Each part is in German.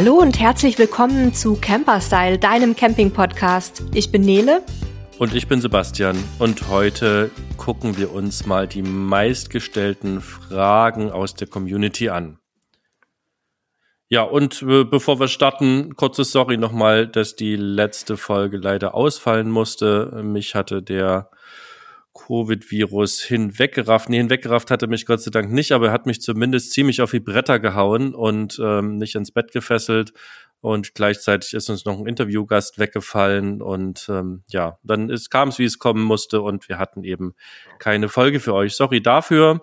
Hallo und herzlich willkommen zu Camperstyle, deinem Camping-Podcast. Ich bin Nele. Und ich bin Sebastian. Und heute gucken wir uns mal die meistgestellten Fragen aus der Community an. Ja, und äh, bevor wir starten, kurzes Sorry nochmal, dass die letzte Folge leider ausfallen musste. Mich hatte der Covid-Virus hinweggerafft. Nee, hinweggerafft hatte mich Gott sei Dank nicht, aber er hat mich zumindest ziemlich auf die Bretter gehauen und ähm, nicht ins Bett gefesselt. Und gleichzeitig ist uns noch ein Interviewgast weggefallen. Und ähm, ja, dann kam es, wie es kommen musste. Und wir hatten eben keine Folge für euch. Sorry dafür.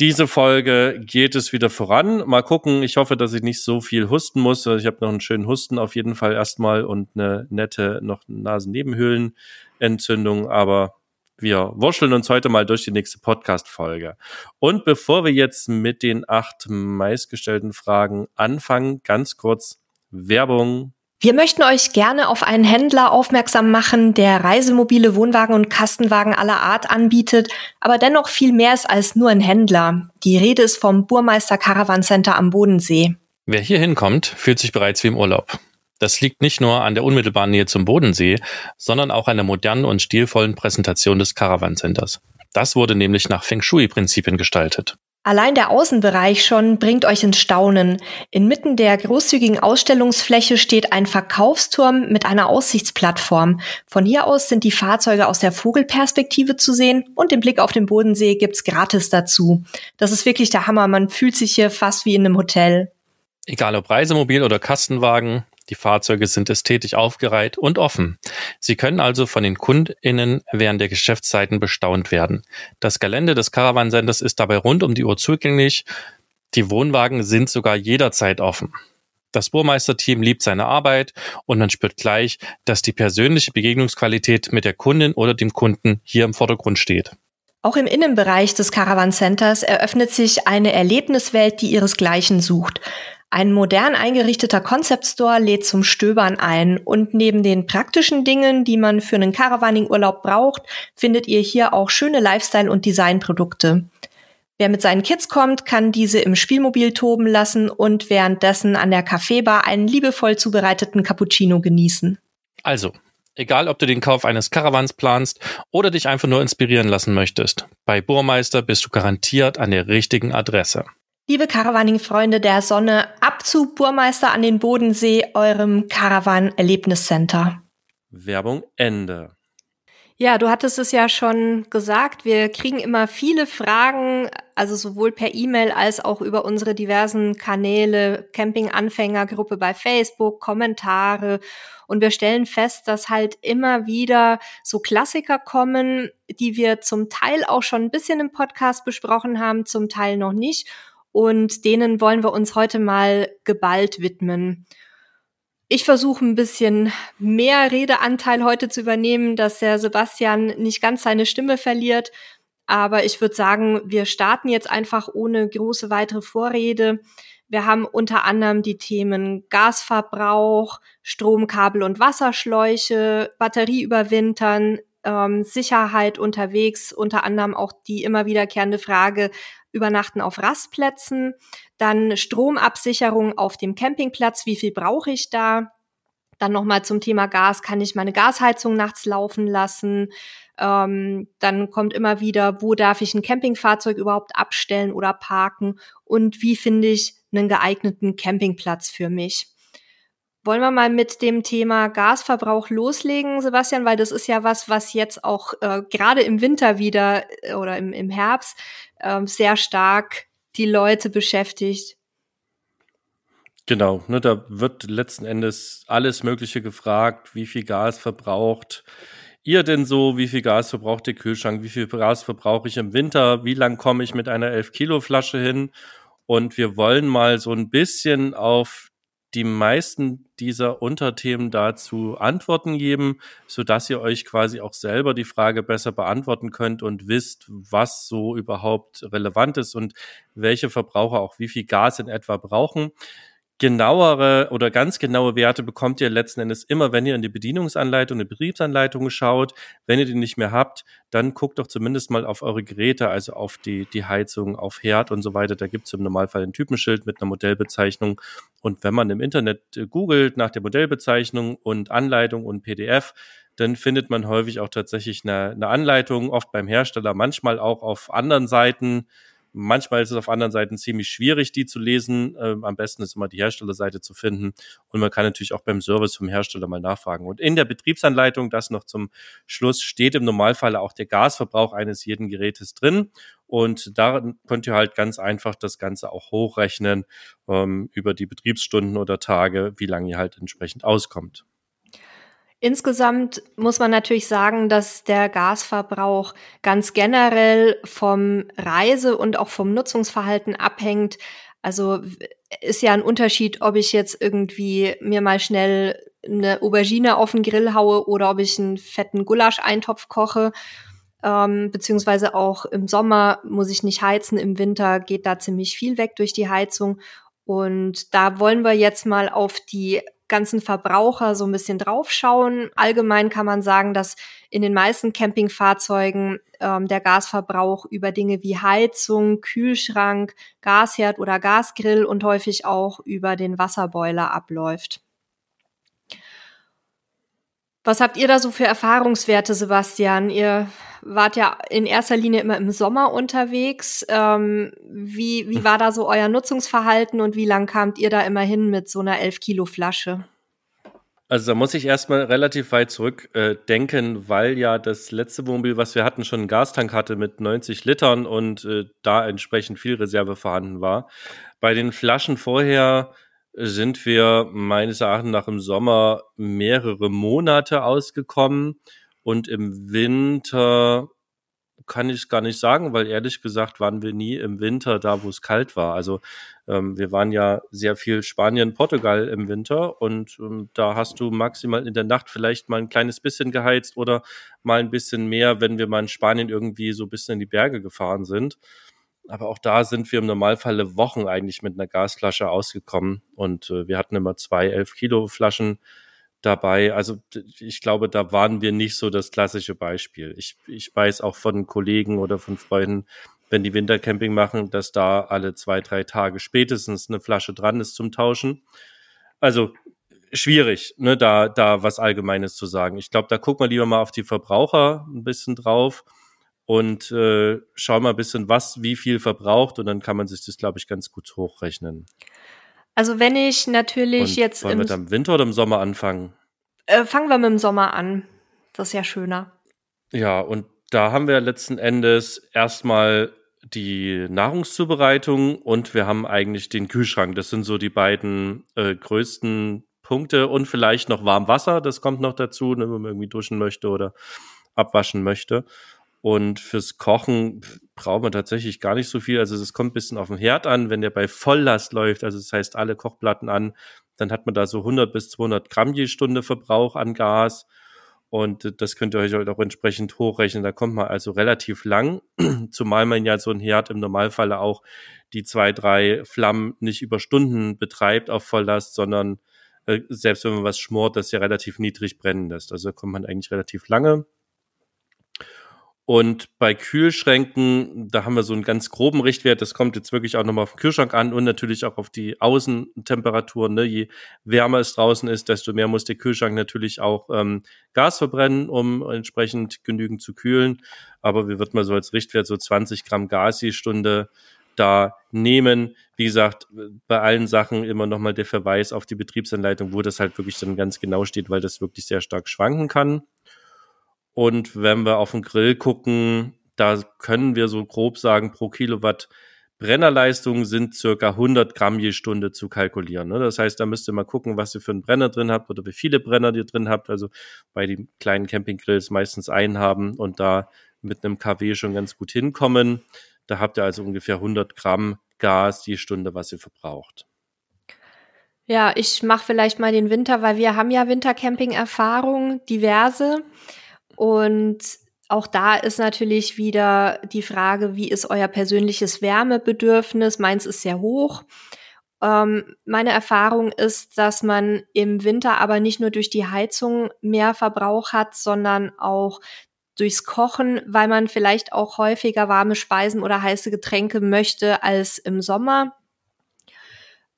Diese Folge geht es wieder voran. Mal gucken. Ich hoffe, dass ich nicht so viel husten muss. Also ich habe noch einen schönen Husten auf jeden Fall erstmal und eine nette noch Nasennebenhöhlenentzündung. Aber wir wurscheln uns heute mal durch die nächste Podcast-Folge. Und bevor wir jetzt mit den acht meistgestellten Fragen anfangen, ganz kurz Werbung. Wir möchten euch gerne auf einen Händler aufmerksam machen, der Reisemobile, Wohnwagen und Kastenwagen aller Art anbietet, aber dennoch viel mehr ist als nur ein Händler. Die Rede ist vom Burmeister Caravan Center am Bodensee. Wer hier hinkommt, fühlt sich bereits wie im Urlaub. Das liegt nicht nur an der unmittelbaren Nähe zum Bodensee, sondern auch an der modernen und stilvollen Präsentation des Caravan Centers. Das wurde nämlich nach Feng Shui-Prinzipien gestaltet. Allein der Außenbereich schon bringt euch ins Staunen. Inmitten der großzügigen Ausstellungsfläche steht ein Verkaufsturm mit einer Aussichtsplattform. Von hier aus sind die Fahrzeuge aus der Vogelperspektive zu sehen und den Blick auf den Bodensee gibt's gratis dazu. Das ist wirklich der Hammer. Man fühlt sich hier fast wie in einem Hotel. Egal ob Reisemobil oder Kastenwagen, die Fahrzeuge sind ästhetisch aufgereiht und offen. Sie können also von den KundInnen während der Geschäftszeiten bestaunt werden. Das Gelände des Caravan Centers ist dabei rund um die Uhr zugänglich. Die Wohnwagen sind sogar jederzeit offen. Das Burmeisterteam liebt seine Arbeit und man spürt gleich, dass die persönliche Begegnungsqualität mit der Kundin oder dem Kunden hier im Vordergrund steht. Auch im Innenbereich des Caravan Centers eröffnet sich eine Erlebniswelt, die ihresgleichen sucht. Ein modern eingerichteter Concept Store lädt zum Stöbern ein und neben den praktischen Dingen, die man für einen Caravaning-Urlaub braucht, findet ihr hier auch schöne Lifestyle- und Designprodukte. Wer mit seinen Kids kommt, kann diese im Spielmobil toben lassen und währenddessen an der Kaffeebar einen liebevoll zubereiteten Cappuccino genießen. Also, egal ob du den Kauf eines Caravans planst oder dich einfach nur inspirieren lassen möchtest, bei Burmeister bist du garantiert an der richtigen Adresse. Liebe Caravaning-Freunde der Sonne, ab zu Burmeister an den Bodensee, eurem Caravan-Erlebniscenter. Werbung Ende. Ja, du hattest es ja schon gesagt, wir kriegen immer viele Fragen, also sowohl per E-Mail als auch über unsere diversen Kanäle, Camping-Anfängergruppe bei Facebook, Kommentare. Und wir stellen fest, dass halt immer wieder so Klassiker kommen, die wir zum Teil auch schon ein bisschen im Podcast besprochen haben, zum Teil noch nicht und denen wollen wir uns heute mal geballt widmen. Ich versuche ein bisschen mehr Redeanteil heute zu übernehmen, dass der Sebastian nicht ganz seine Stimme verliert. Aber ich würde sagen, wir starten jetzt einfach ohne große weitere Vorrede. Wir haben unter anderem die Themen Gasverbrauch, Stromkabel und Wasserschläuche, Batterie überwintern, ähm, Sicherheit unterwegs, unter anderem auch die immer wiederkehrende Frage, Übernachten auf Rastplätzen, dann Stromabsicherung auf dem Campingplatz, wie viel brauche ich da? Dann nochmal zum Thema Gas, kann ich meine Gasheizung nachts laufen lassen? Ähm, dann kommt immer wieder, wo darf ich ein Campingfahrzeug überhaupt abstellen oder parken? Und wie finde ich einen geeigneten Campingplatz für mich? Wollen wir mal mit dem Thema Gasverbrauch loslegen, Sebastian, weil das ist ja was, was jetzt auch äh, gerade im Winter wieder äh, oder im, im Herbst äh, sehr stark die Leute beschäftigt. Genau, ne, da wird letzten Endes alles Mögliche gefragt, wie viel Gas verbraucht ihr denn so, wie viel Gas verbraucht der Kühlschrank, wie viel Gas verbrauche ich im Winter, wie lang komme ich mit einer 11 Kilo Flasche hin und wir wollen mal so ein bisschen auf die meisten dieser Unterthemen dazu Antworten geben, so dass ihr euch quasi auch selber die Frage besser beantworten könnt und wisst, was so überhaupt relevant ist und welche Verbraucher auch wie viel Gas in etwa brauchen. Genauere oder ganz genaue Werte bekommt ihr letzten Endes immer, wenn ihr in die Bedienungsanleitung, die Betriebsanleitung schaut. Wenn ihr die nicht mehr habt, dann guckt doch zumindest mal auf eure Geräte, also auf die, die Heizung, auf Herd und so weiter. Da gibt es im Normalfall ein Typenschild mit einer Modellbezeichnung. Und wenn man im Internet äh, googelt nach der Modellbezeichnung und Anleitung und PDF, dann findet man häufig auch tatsächlich eine, eine Anleitung, oft beim Hersteller, manchmal auch auf anderen Seiten Manchmal ist es auf anderen Seiten ziemlich schwierig, die zu lesen. Ähm, am besten ist immer die Herstellerseite zu finden. Und man kann natürlich auch beim Service vom Hersteller mal nachfragen. Und in der Betriebsanleitung, das noch zum Schluss, steht im Normalfall auch der Gasverbrauch eines jeden Gerätes drin. Und da könnt ihr halt ganz einfach das Ganze auch hochrechnen ähm, über die Betriebsstunden oder Tage, wie lange ihr halt entsprechend auskommt. Insgesamt muss man natürlich sagen, dass der Gasverbrauch ganz generell vom Reise- und auch vom Nutzungsverhalten abhängt. Also ist ja ein Unterschied, ob ich jetzt irgendwie mir mal schnell eine Aubergine auf den Grill haue oder ob ich einen fetten Gulasch-Eintopf koche. Ähm, beziehungsweise auch im Sommer muss ich nicht heizen, im Winter geht da ziemlich viel weg durch die Heizung. Und da wollen wir jetzt mal auf die ganzen Verbraucher so ein bisschen draufschauen. Allgemein kann man sagen, dass in den meisten Campingfahrzeugen ähm, der Gasverbrauch über Dinge wie Heizung, Kühlschrank, Gasherd oder Gasgrill und häufig auch über den Wasserboiler abläuft. Was habt ihr da so für Erfahrungswerte, Sebastian? Ihr wart ja in erster Linie immer im Sommer unterwegs. Ähm, wie, wie war da so euer Nutzungsverhalten und wie lang kamt ihr da immer hin mit so einer 11 Kilo Flasche? Also da muss ich erstmal relativ weit zurück äh, weil ja das letzte Wohnmobil, was wir hatten, schon einen Gastank hatte mit 90 Litern und äh, da entsprechend viel Reserve vorhanden war. Bei den Flaschen vorher sind wir meines Erachtens nach im Sommer mehrere Monate ausgekommen und im Winter kann ich gar nicht sagen, weil ehrlich gesagt waren wir nie im Winter da, wo es kalt war. Also ähm, wir waren ja sehr viel Spanien, Portugal im Winter und ähm, da hast du maximal in der Nacht vielleicht mal ein kleines bisschen geheizt oder mal ein bisschen mehr, wenn wir mal in Spanien irgendwie so ein bisschen in die Berge gefahren sind. Aber auch da sind wir im Normalfall Wochen eigentlich mit einer Gasflasche ausgekommen und äh, wir hatten immer zwei elf Kilo Flaschen dabei. Also ich glaube, da waren wir nicht so das klassische Beispiel. Ich, ich weiß auch von Kollegen oder von Freunden, wenn die Wintercamping machen, dass da alle zwei, drei Tage spätestens eine Flasche dran ist zum Tauschen. Also schwierig, ne, da, da was Allgemeines zu sagen. Ich glaube, da gucken wir lieber mal auf die Verbraucher ein bisschen drauf und äh, schauen mal ein bisschen, was wie viel verbraucht und dann kann man sich das, glaube ich, ganz gut hochrechnen. Also wenn ich natürlich Und jetzt. Wollen wir mit im Winter oder im Sommer anfangen? Äh, fangen wir mit dem Sommer an. Das ist ja schöner. Ja, und da haben wir letzten Endes erstmal die Nahrungszubereitung und wir haben eigentlich den Kühlschrank. Das sind so die beiden äh, größten Punkte und vielleicht noch Warmwasser, das kommt noch dazu, ne, wenn man irgendwie duschen möchte oder abwaschen möchte. Und fürs Kochen braucht man tatsächlich gar nicht so viel. Also es kommt ein bisschen auf den Herd an. Wenn der bei Volllast läuft, also das heißt alle Kochplatten an, dann hat man da so 100 bis 200 Gramm je Stunde Verbrauch an Gas. Und das könnt ihr euch halt auch entsprechend hochrechnen. Da kommt man also relativ lang, zumal man ja so ein Herd im Normalfall auch die zwei, drei Flammen nicht über Stunden betreibt auf Volllast, sondern äh, selbst wenn man was schmort, das ja relativ niedrig brennen lässt. Also kommt man eigentlich relativ lange. Und bei Kühlschränken, da haben wir so einen ganz groben Richtwert. Das kommt jetzt wirklich auch nochmal auf den Kühlschrank an und natürlich auch auf die Außentemperatur. Ne? Je wärmer es draußen ist, desto mehr muss der Kühlschrank natürlich auch ähm, Gas verbrennen, um entsprechend genügend zu kühlen. Aber wir würden mal so als Richtwert so 20 Gramm Gas je Stunde da nehmen. Wie gesagt, bei allen Sachen immer nochmal der Verweis auf die Betriebsanleitung, wo das halt wirklich dann ganz genau steht, weil das wirklich sehr stark schwanken kann. Und wenn wir auf den Grill gucken, da können wir so grob sagen, pro Kilowatt Brennerleistung sind circa 100 Gramm je Stunde zu kalkulieren. Ne? Das heißt, da müsst ihr mal gucken, was ihr für einen Brenner drin habt oder wie viele Brenner ihr drin habt. Also bei den kleinen Campinggrills meistens einen haben und da mit einem KW schon ganz gut hinkommen. Da habt ihr also ungefähr 100 Gramm Gas je Stunde, was ihr verbraucht. Ja, ich mache vielleicht mal den Winter, weil wir haben ja Wintercamping-Erfahrung, diverse. Und auch da ist natürlich wieder die Frage, wie ist euer persönliches Wärmebedürfnis? Meins ist sehr hoch. Ähm, meine Erfahrung ist, dass man im Winter aber nicht nur durch die Heizung mehr Verbrauch hat, sondern auch durchs Kochen, weil man vielleicht auch häufiger warme Speisen oder heiße Getränke möchte als im Sommer.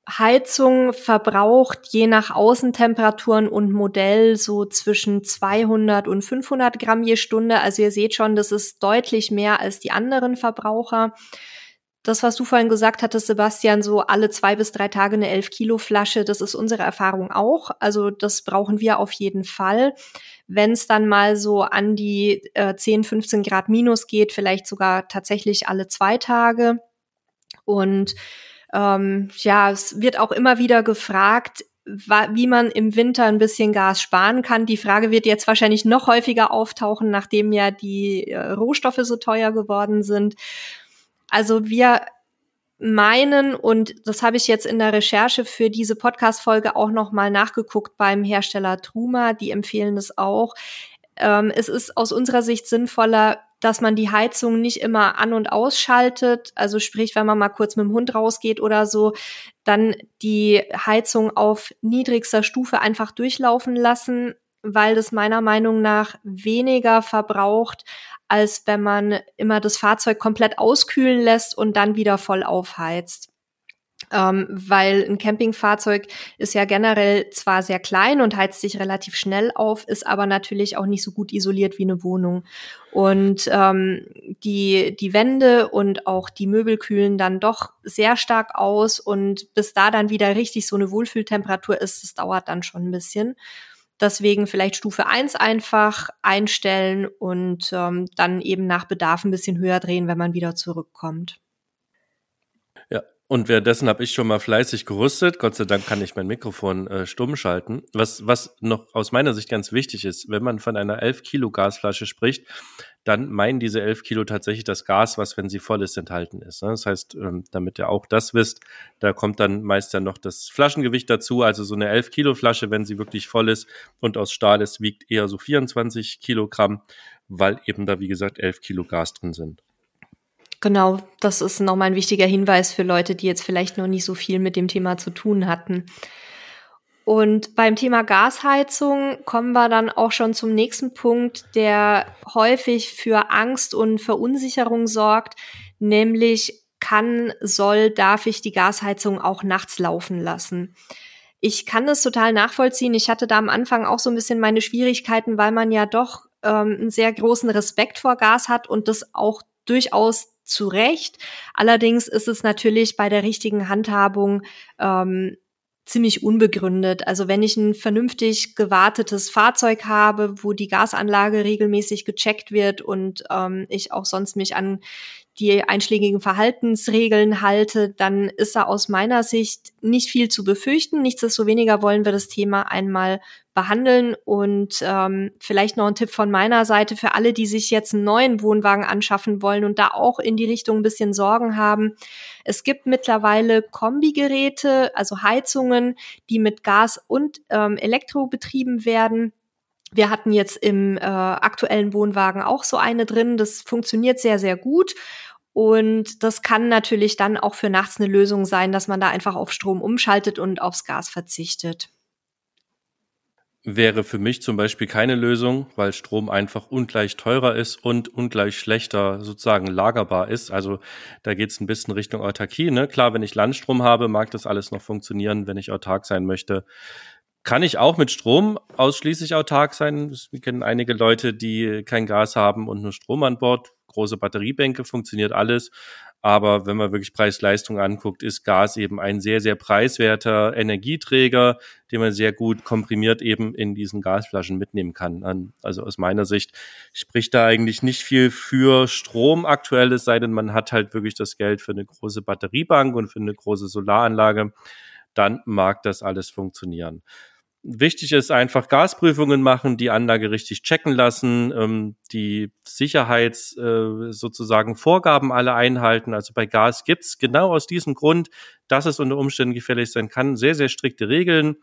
Heizung verbraucht je nach Außentemperaturen und Modell so zwischen 200 und 500 Gramm je Stunde. Also ihr seht schon, das ist deutlich mehr als die anderen Verbraucher das, was du vorhin gesagt hattest, Sebastian, so alle zwei bis drei Tage eine 11 Kilo Flasche, das ist unsere Erfahrung auch. Also das brauchen wir auf jeden Fall. Wenn es dann mal so an die äh, 10, 15 Grad minus geht, vielleicht sogar tatsächlich alle zwei Tage. Und ähm, ja, es wird auch immer wieder gefragt, wie man im Winter ein bisschen Gas sparen kann. Die Frage wird jetzt wahrscheinlich noch häufiger auftauchen, nachdem ja die äh, Rohstoffe so teuer geworden sind. Also wir meinen, und das habe ich jetzt in der Recherche für diese Podcast-Folge auch nochmal nachgeguckt beim Hersteller Truma, die empfehlen es auch. Ähm, es ist aus unserer Sicht sinnvoller, dass man die Heizung nicht immer an- und ausschaltet. Also sprich, wenn man mal kurz mit dem Hund rausgeht oder so, dann die Heizung auf niedrigster Stufe einfach durchlaufen lassen, weil das meiner Meinung nach weniger verbraucht, als wenn man immer das Fahrzeug komplett auskühlen lässt und dann wieder voll aufheizt. Ähm, weil ein Campingfahrzeug ist ja generell zwar sehr klein und heizt sich relativ schnell auf, ist aber natürlich auch nicht so gut isoliert wie eine Wohnung. Und ähm, die, die Wände und auch die Möbel kühlen dann doch sehr stark aus und bis da dann wieder richtig so eine Wohlfühltemperatur ist, das dauert dann schon ein bisschen. Deswegen vielleicht Stufe 1 einfach einstellen und ähm, dann eben nach Bedarf ein bisschen höher drehen, wenn man wieder zurückkommt. Ja, und währenddessen habe ich schon mal fleißig gerüstet. Gott sei Dank kann ich mein Mikrofon äh, stumm schalten. Was, was noch aus meiner Sicht ganz wichtig ist, wenn man von einer 11 Kilo Gasflasche spricht, dann meinen diese 11 Kilo tatsächlich das Gas, was, wenn sie voll ist, enthalten ist. Ne? Das heißt, ähm, damit ihr auch das wisst, da kommt dann meist dann noch das Flaschengewicht dazu. Also so eine 11 Kilo Flasche, wenn sie wirklich voll ist und aus Stahl ist, wiegt eher so 24 Kilogramm, weil eben da, wie gesagt, 11 Kilo Gas drin sind. Genau, das ist nochmal ein wichtiger Hinweis für Leute, die jetzt vielleicht noch nicht so viel mit dem Thema zu tun hatten. Und beim Thema Gasheizung kommen wir dann auch schon zum nächsten Punkt, der häufig für Angst und Verunsicherung sorgt, nämlich kann, soll, darf ich die Gasheizung auch nachts laufen lassen. Ich kann das total nachvollziehen. Ich hatte da am Anfang auch so ein bisschen meine Schwierigkeiten, weil man ja doch ähm, einen sehr großen Respekt vor Gas hat und das auch durchaus zu Recht. Allerdings ist es natürlich bei der richtigen Handhabung ähm, ziemlich unbegründet. Also wenn ich ein vernünftig gewartetes Fahrzeug habe, wo die Gasanlage regelmäßig gecheckt wird und ähm, ich auch sonst mich an die einschlägigen Verhaltensregeln halte, dann ist da aus meiner Sicht nicht viel zu befürchten. Nichtsdestoweniger wollen wir das Thema einmal behandeln und ähm, vielleicht noch ein Tipp von meiner Seite für alle, die sich jetzt einen neuen Wohnwagen anschaffen wollen und da auch in die Richtung ein bisschen Sorgen haben. Es gibt mittlerweile Kombigeräte, also Heizungen, die mit Gas und ähm, Elektro betrieben werden. Wir hatten jetzt im äh, aktuellen Wohnwagen auch so eine drin. Das funktioniert sehr, sehr gut. Und das kann natürlich dann auch für nachts eine Lösung sein, dass man da einfach auf Strom umschaltet und aufs Gas verzichtet. Wäre für mich zum Beispiel keine Lösung, weil Strom einfach ungleich teurer ist und ungleich schlechter sozusagen lagerbar ist. Also da geht es ein bisschen Richtung Autarkie. Ne? Klar, wenn ich Landstrom habe, mag das alles noch funktionieren, wenn ich autark sein möchte kann ich auch mit Strom ausschließlich autark sein. Wir kennen einige Leute, die kein Gas haben und nur Strom an Bord. Große Batteriebänke, funktioniert alles. Aber wenn man wirklich Preis-Leistung anguckt, ist Gas eben ein sehr, sehr preiswerter Energieträger, den man sehr gut komprimiert eben in diesen Gasflaschen mitnehmen kann. Also aus meiner Sicht spricht da eigentlich nicht viel für Strom aktuell, es sei denn, man hat halt wirklich das Geld für eine große Batteriebank und für eine große Solaranlage. Dann mag das alles funktionieren. Wichtig ist einfach Gasprüfungen machen, die Anlage richtig checken lassen, ähm, die Sicherheits äh, sozusagen Vorgaben alle einhalten. Also bei Gas gibt's genau aus diesem Grund, dass es unter Umständen gefährlich sein kann, sehr, sehr strikte Regeln,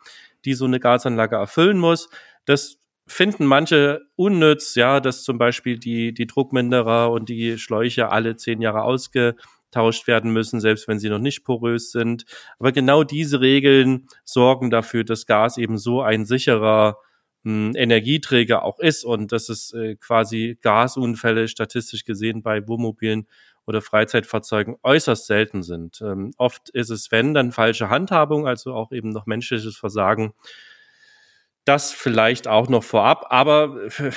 die so eine Gasanlage erfüllen muss. Das finden manche unnütz, ja, dass zum Beispiel die, die Druckminderer und die Schläuche alle zehn Jahre ausge ausgetauscht werden müssen, selbst wenn sie noch nicht porös sind. Aber genau diese Regeln sorgen dafür, dass Gas eben so ein sicherer hm, Energieträger auch ist und dass es äh, quasi Gasunfälle statistisch gesehen bei Wohnmobilen oder Freizeitfahrzeugen äußerst selten sind. Ähm, oft ist es, wenn, dann falsche Handhabung, also auch eben noch menschliches Versagen. Das vielleicht auch noch vorab, aber äh,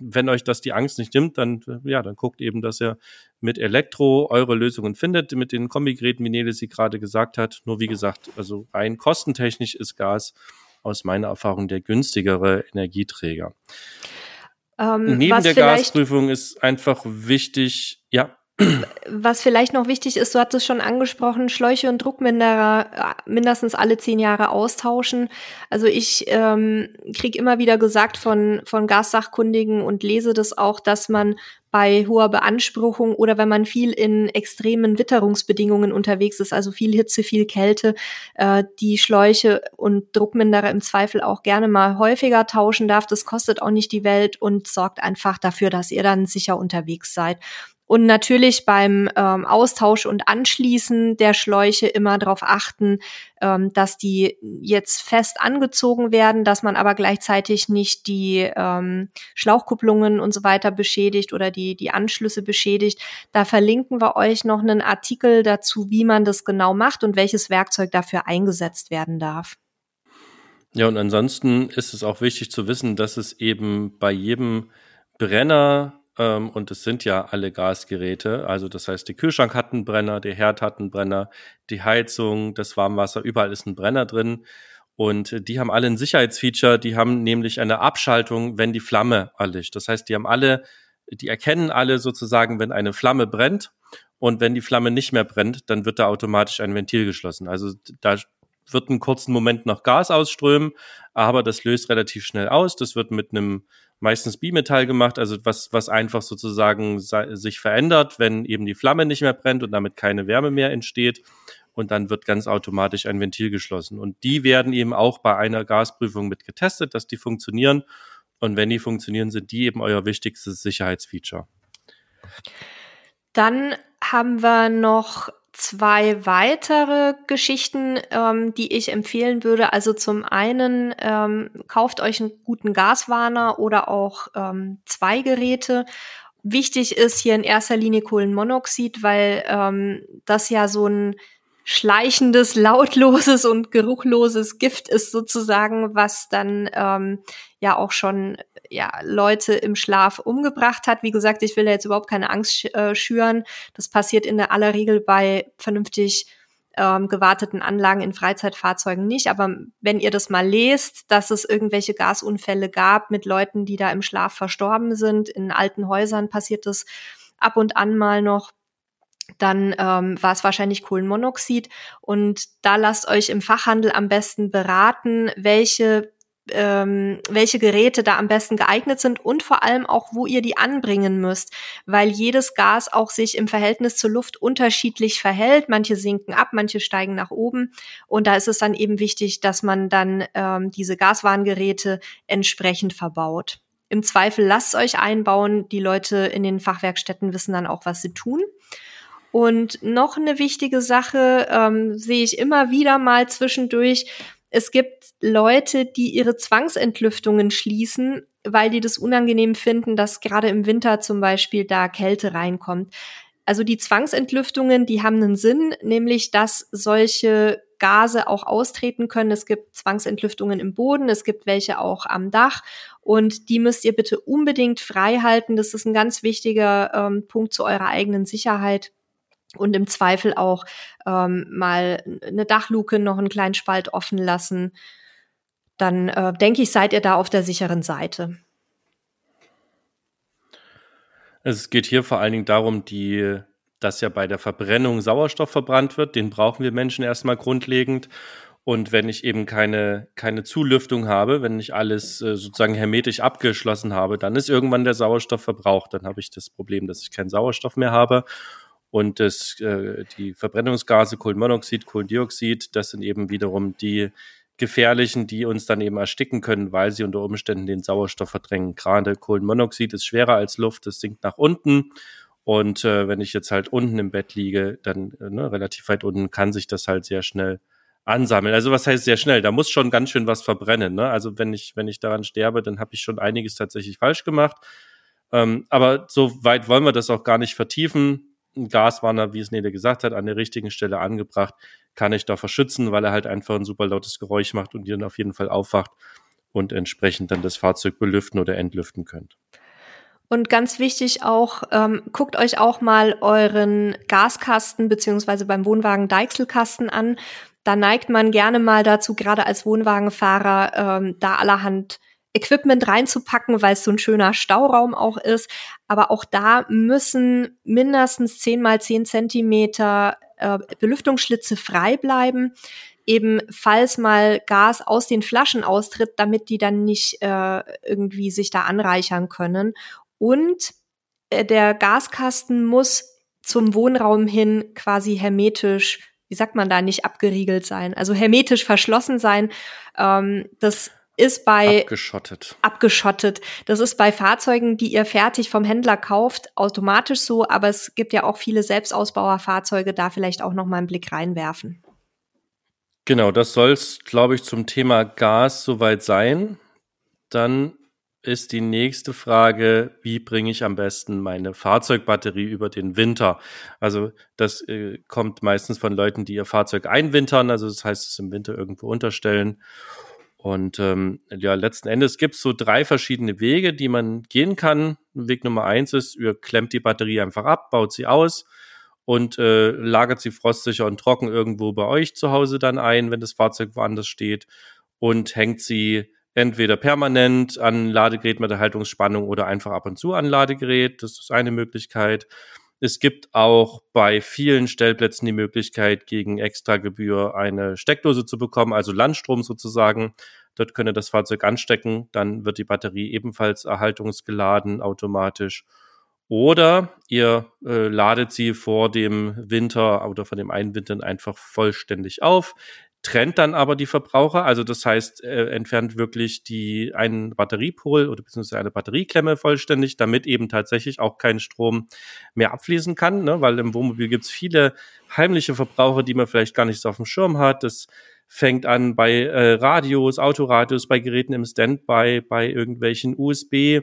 wenn euch das die Angst nicht nimmt, dann, äh, ja, dann guckt eben, dass ihr mit Elektro eure Lösungen findet, mit den Kombigeräten, wie Nele sie gerade gesagt hat. Nur wie gesagt, also rein kostentechnisch ist Gas aus meiner Erfahrung der günstigere Energieträger. Ähm, Neben der Gasprüfung ist einfach wichtig, ja. Was vielleicht noch wichtig ist, du hattest schon angesprochen, Schläuche und Druckminderer äh, mindestens alle zehn Jahre austauschen. Also ich ähm, kriege immer wieder gesagt von, von Gassachkundigen und lese das auch, dass man bei hoher Beanspruchung oder wenn man viel in extremen Witterungsbedingungen unterwegs ist, also viel Hitze, viel Kälte, äh, die Schläuche und Druckminderer im Zweifel auch gerne mal häufiger tauschen darf. Das kostet auch nicht die Welt und sorgt einfach dafür, dass ihr dann sicher unterwegs seid. Und natürlich beim ähm, Austausch und Anschließen der Schläuche immer darauf achten, ähm, dass die jetzt fest angezogen werden, dass man aber gleichzeitig nicht die ähm, Schlauchkupplungen und so weiter beschädigt oder die, die Anschlüsse beschädigt. Da verlinken wir euch noch einen Artikel dazu, wie man das genau macht und welches Werkzeug dafür eingesetzt werden darf. Ja, und ansonsten ist es auch wichtig zu wissen, dass es eben bei jedem Brenner ähm, und es sind ja alle Gasgeräte. Also das heißt, der Kühlschrank hat einen Brenner, der Herd hat einen Brenner, die Heizung, das Warmwasser, überall ist ein Brenner drin. Und die haben alle ein Sicherheitsfeature, die haben nämlich eine Abschaltung, wenn die Flamme erlischt. Das heißt, die haben alle, die erkennen alle sozusagen, wenn eine Flamme brennt und wenn die Flamme nicht mehr brennt, dann wird da automatisch ein Ventil geschlossen. Also da wird einen kurzen Moment noch Gas ausströmen, aber das löst relativ schnell aus. Das wird mit einem meistens Bimetall gemacht, also was, was einfach sozusagen sich verändert, wenn eben die Flamme nicht mehr brennt und damit keine Wärme mehr entsteht. Und dann wird ganz automatisch ein Ventil geschlossen. Und die werden eben auch bei einer Gasprüfung mit getestet, dass die funktionieren. Und wenn die funktionieren, sind die eben euer wichtigstes Sicherheitsfeature. Dann haben wir noch zwei weitere Geschichten, ähm, die ich empfehlen würde. Also zum einen ähm, kauft euch einen guten Gaswarner oder auch ähm, zwei Geräte. Wichtig ist hier in erster Linie Kohlenmonoxid, weil ähm, das ja so ein schleichendes, lautloses und geruchloses Gift ist sozusagen, was dann ähm, ja auch schon ja Leute im Schlaf umgebracht hat. Wie gesagt, ich will da jetzt überhaupt keine Angst äh, schüren. Das passiert in der aller Regel bei vernünftig ähm, gewarteten Anlagen in Freizeitfahrzeugen nicht. Aber wenn ihr das mal lest, dass es irgendwelche Gasunfälle gab mit Leuten, die da im Schlaf verstorben sind, in alten Häusern passiert das ab und an mal noch dann ähm, war es wahrscheinlich Kohlenmonoxid. Und da lasst euch im Fachhandel am besten beraten, welche ähm, welche Geräte da am besten geeignet sind und vor allem auch, wo ihr die anbringen müsst, weil jedes Gas auch sich im Verhältnis zur Luft unterschiedlich verhält. Manche sinken ab, manche steigen nach oben und da ist es dann eben wichtig, dass man dann ähm, diese Gaswarngeräte entsprechend verbaut. Im Zweifel lasst euch einbauen. Die Leute in den Fachwerkstätten wissen dann auch, was sie tun. Und noch eine wichtige Sache ähm, sehe ich immer wieder mal zwischendurch. Es gibt Leute, die ihre Zwangsentlüftungen schließen, weil die das unangenehm finden, dass gerade im Winter zum Beispiel da Kälte reinkommt. Also die Zwangsentlüftungen, die haben einen Sinn, nämlich dass solche Gase auch austreten können. Es gibt Zwangsentlüftungen im Boden, es gibt welche auch am Dach und die müsst ihr bitte unbedingt frei halten. Das ist ein ganz wichtiger ähm, Punkt zu eurer eigenen Sicherheit und im Zweifel auch ähm, mal eine Dachluke noch einen kleinen Spalt offen lassen. Dann äh, denke ich, seid ihr da auf der sicheren Seite. Es geht hier vor allen Dingen darum, die, dass ja bei der Verbrennung Sauerstoff verbrannt wird. Den brauchen wir Menschen erstmal grundlegend. Und wenn ich eben keine, keine Zulüftung habe, wenn ich alles äh, sozusagen hermetisch abgeschlossen habe, dann ist irgendwann der Sauerstoff verbraucht. Dann habe ich das Problem, dass ich keinen Sauerstoff mehr habe. Und das, äh, die Verbrennungsgase Kohlenmonoxid, Kohlendioxid, das sind eben wiederum die gefährlichen, die uns dann eben ersticken können, weil sie unter Umständen den Sauerstoff verdrängen. Gerade Kohlenmonoxid ist schwerer als Luft, es sinkt nach unten Und äh, wenn ich jetzt halt unten im Bett liege, dann äh, ne, relativ weit unten, kann sich das halt sehr schnell ansammeln. Also was heißt sehr schnell? Da muss schon ganz schön was verbrennen. Ne? Also wenn ich, wenn ich daran sterbe, dann habe ich schon einiges tatsächlich falsch gemacht. Ähm, aber so weit wollen wir das auch gar nicht vertiefen. Gaswarner, wie es Nele gesagt hat, an der richtigen Stelle angebracht, kann ich da verschützen, weil er halt einfach ein super lautes Geräusch macht und ihr dann auf jeden Fall aufwacht und entsprechend dann das Fahrzeug belüften oder entlüften könnt. Und ganz wichtig auch, ähm, guckt euch auch mal euren Gaskasten beziehungsweise beim Wohnwagen Deichselkasten an. Da neigt man gerne mal dazu, gerade als Wohnwagenfahrer, ähm, da allerhand Equipment reinzupacken, weil es so ein schöner Stauraum auch ist. Aber auch da müssen mindestens 10 mal 10 Zentimeter äh, Belüftungsschlitze frei bleiben. Eben falls mal Gas aus den Flaschen austritt, damit die dann nicht äh, irgendwie sich da anreichern können. Und äh, der Gaskasten muss zum Wohnraum hin quasi hermetisch, wie sagt man da, nicht abgeriegelt sein, also hermetisch verschlossen sein. Ähm, das ist bei abgeschottet. abgeschottet. Das ist bei Fahrzeugen, die ihr fertig vom Händler kauft, automatisch so, aber es gibt ja auch viele Selbstausbauerfahrzeuge, da vielleicht auch noch mal einen Blick reinwerfen. Genau, das soll es, glaube ich, zum Thema Gas soweit sein. Dann ist die nächste Frage, wie bringe ich am besten meine Fahrzeugbatterie über den Winter? Also das äh, kommt meistens von Leuten, die ihr Fahrzeug einwintern, also das heißt es im Winter irgendwo unterstellen und ähm, ja, letzten Endes gibt es so drei verschiedene Wege, die man gehen kann. Weg Nummer eins ist, ihr klemmt die Batterie einfach ab, baut sie aus und äh, lagert sie frostsicher und trocken irgendwo bei euch zu Hause dann ein, wenn das Fahrzeug woanders steht und hängt sie entweder permanent an Ladegerät mit Erhaltungsspannung oder einfach ab und zu an Ladegerät. Das ist eine Möglichkeit. Es gibt auch bei vielen Stellplätzen die Möglichkeit, gegen Extragebühr eine Steckdose zu bekommen, also Landstrom sozusagen. Dort könnt ihr das Fahrzeug anstecken, dann wird die Batterie ebenfalls erhaltungsgeladen automatisch. Oder ihr äh, ladet sie vor dem Winter oder vor dem Einwintern einfach vollständig auf trennt dann aber die Verbraucher, also das heißt, äh, entfernt wirklich die einen Batteriepol oder beziehungsweise eine Batterieklemme vollständig, damit eben tatsächlich auch kein Strom mehr abfließen kann, ne? weil im Wohnmobil gibt es viele heimliche Verbraucher, die man vielleicht gar nicht so auf dem Schirm hat. Das fängt an bei äh, Radios, Autoradios, bei Geräten im Standby, bei irgendwelchen USB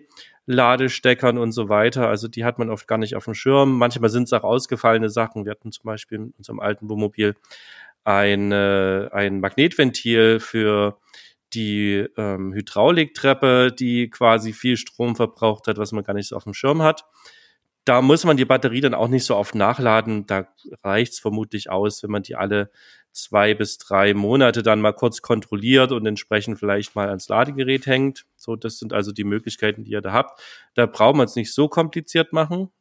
Ladesteckern und so weiter. Also die hat man oft gar nicht auf dem Schirm. Manchmal sind es auch ausgefallene Sachen. Wir hatten zum Beispiel in unserem alten Wohnmobil eine, ein Magnetventil für die ähm, Hydrauliktreppe, die quasi viel Strom verbraucht hat, was man gar nicht so auf dem Schirm hat. Da muss man die Batterie dann auch nicht so oft nachladen. Da reicht's vermutlich aus, wenn man die alle zwei bis drei Monate dann mal kurz kontrolliert und entsprechend vielleicht mal ans Ladegerät hängt. So, das sind also die Möglichkeiten, die ihr da habt. Da braucht man es nicht so kompliziert machen.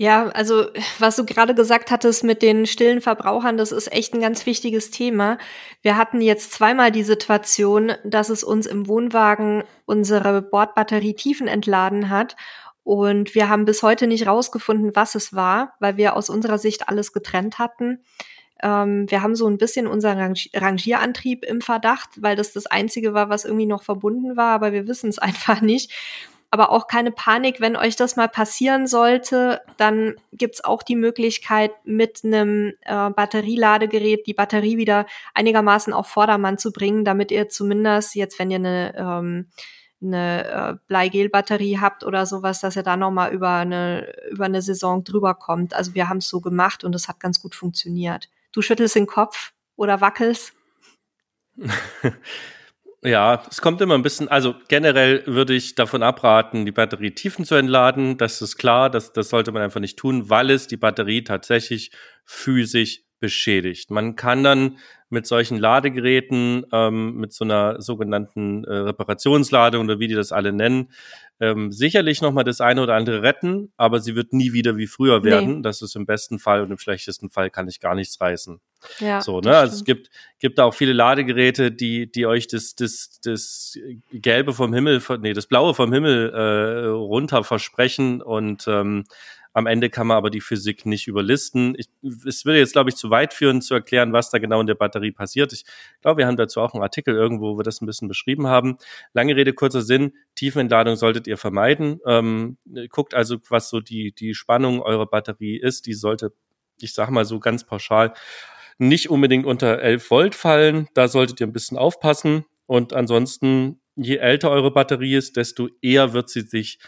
Ja, also was du gerade gesagt hattest mit den stillen Verbrauchern, das ist echt ein ganz wichtiges Thema. Wir hatten jetzt zweimal die Situation, dass es uns im Wohnwagen unsere Bordbatterie Tiefen entladen hat. Und wir haben bis heute nicht rausgefunden, was es war, weil wir aus unserer Sicht alles getrennt hatten. Ähm, wir haben so ein bisschen unseren Rangierantrieb im Verdacht, weil das das Einzige war, was irgendwie noch verbunden war, aber wir wissen es einfach nicht aber auch keine Panik, wenn euch das mal passieren sollte, dann gibt's auch die Möglichkeit, mit einem äh, Batterieladegerät die Batterie wieder einigermaßen auf Vordermann zu bringen, damit ihr zumindest jetzt, wenn ihr eine ähm, eine äh, Bleigel-Batterie habt oder sowas, dass ihr da noch mal über eine über eine Saison drüber kommt. Also wir haben es so gemacht und es hat ganz gut funktioniert. Du schüttelst den Kopf oder wackelst? Ja, es kommt immer ein bisschen, also generell würde ich davon abraten, die Batterie tiefen zu entladen. Das ist klar, das, das sollte man einfach nicht tun, weil es die Batterie tatsächlich physisch beschädigt. Man kann dann mit solchen Ladegeräten, ähm, mit so einer sogenannten äh, Reparationsladung oder wie die das alle nennen, ähm, sicherlich nochmal das eine oder andere retten, aber sie wird nie wieder wie früher werden. Nee. Das ist im besten Fall und im schlechtesten Fall kann ich gar nichts reißen. Ja, so, ne? Also es gibt, gibt auch viele Ladegeräte, die, die euch das, das, das Gelbe vom Himmel, nee, das Blaue vom Himmel äh, runter versprechen und ähm, Am Ende kann man aber die Physik nicht überlisten. Ich, es würde jetzt, glaube ich, zu weit führen, zu erklären, was da genau in der Batterie passiert. Ich glaube, wir haben dazu auch einen Artikel irgendwo, wo wir das ein bisschen beschrieben haben. Lange Rede, kurzer Sinn. Tiefenentladung solltet ihr vermeiden. Ähm, guckt also, was so die, die Spannung eurer Batterie ist. Die sollte, ich sage mal so ganz pauschal, nicht unbedingt unter 11 Volt fallen. Da solltet ihr ein bisschen aufpassen. Und ansonsten, je älter eure Batterie ist, desto eher wird sie sich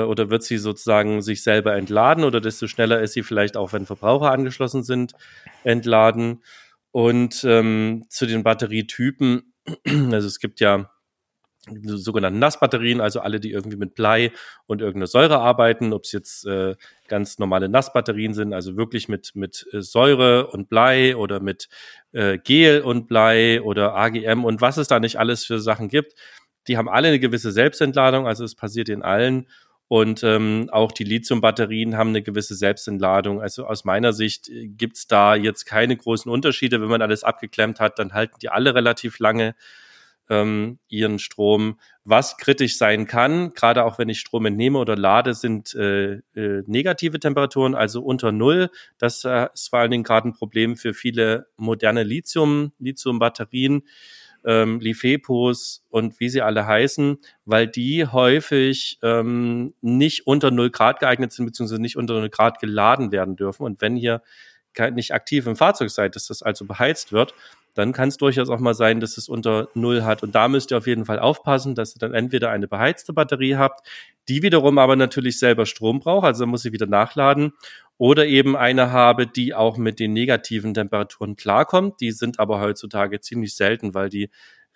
oder wird sie sozusagen sich selber entladen oder desto schneller ist sie vielleicht auch, wenn Verbraucher angeschlossen sind, entladen. Und ähm, zu den Batterietypen, also es gibt ja sogenannten Nassbatterien, also alle, die irgendwie mit Blei und irgendeiner Säure arbeiten, ob es jetzt äh, ganz normale Nassbatterien sind, also wirklich mit, mit äh, Säure und Blei oder mit äh, Gel und Blei oder AGM und was es da nicht alles für Sachen gibt. Die haben alle eine gewisse Selbstentladung, also es passiert in allen und ähm, auch die Lithium-Batterien haben eine gewisse Selbstentladung. Also aus meiner Sicht äh, gibt's da jetzt keine großen Unterschiede. Wenn man alles abgeklemmt hat, dann halten die alle relativ lange ähm, ihren Strom. Was kritisch sein kann, gerade auch wenn ich Strom entnehme oder lade, sind äh, äh, negative Temperaturen, also unter Null. Das äh, ist vor allen Dingen gerade ein Problem für viele moderne Lithium, Lithium-Batterien ähm, Lifepos und wie sie alle heißen, weil die häufig ähm, nicht unter 0 Grad geeignet sind, beziehungsweise nicht unter 0 Grad geladen werden dürfen. Und wenn ihr nicht aktiv im Fahrzeug seid, dass das also beheizt wird, dann kann es durchaus auch mal sein, dass es unter Null hat. Und da müsst ihr auf jeden Fall aufpassen, dass ihr dann entweder eine beheizte Batterie habt, die wiederum aber natürlich selber Strom braucht, also muss sie wieder nachladen, oder eben eine habe, die auch mit den negativen Temperaturen klarkommt. Die sind aber heutzutage ziemlich selten, weil die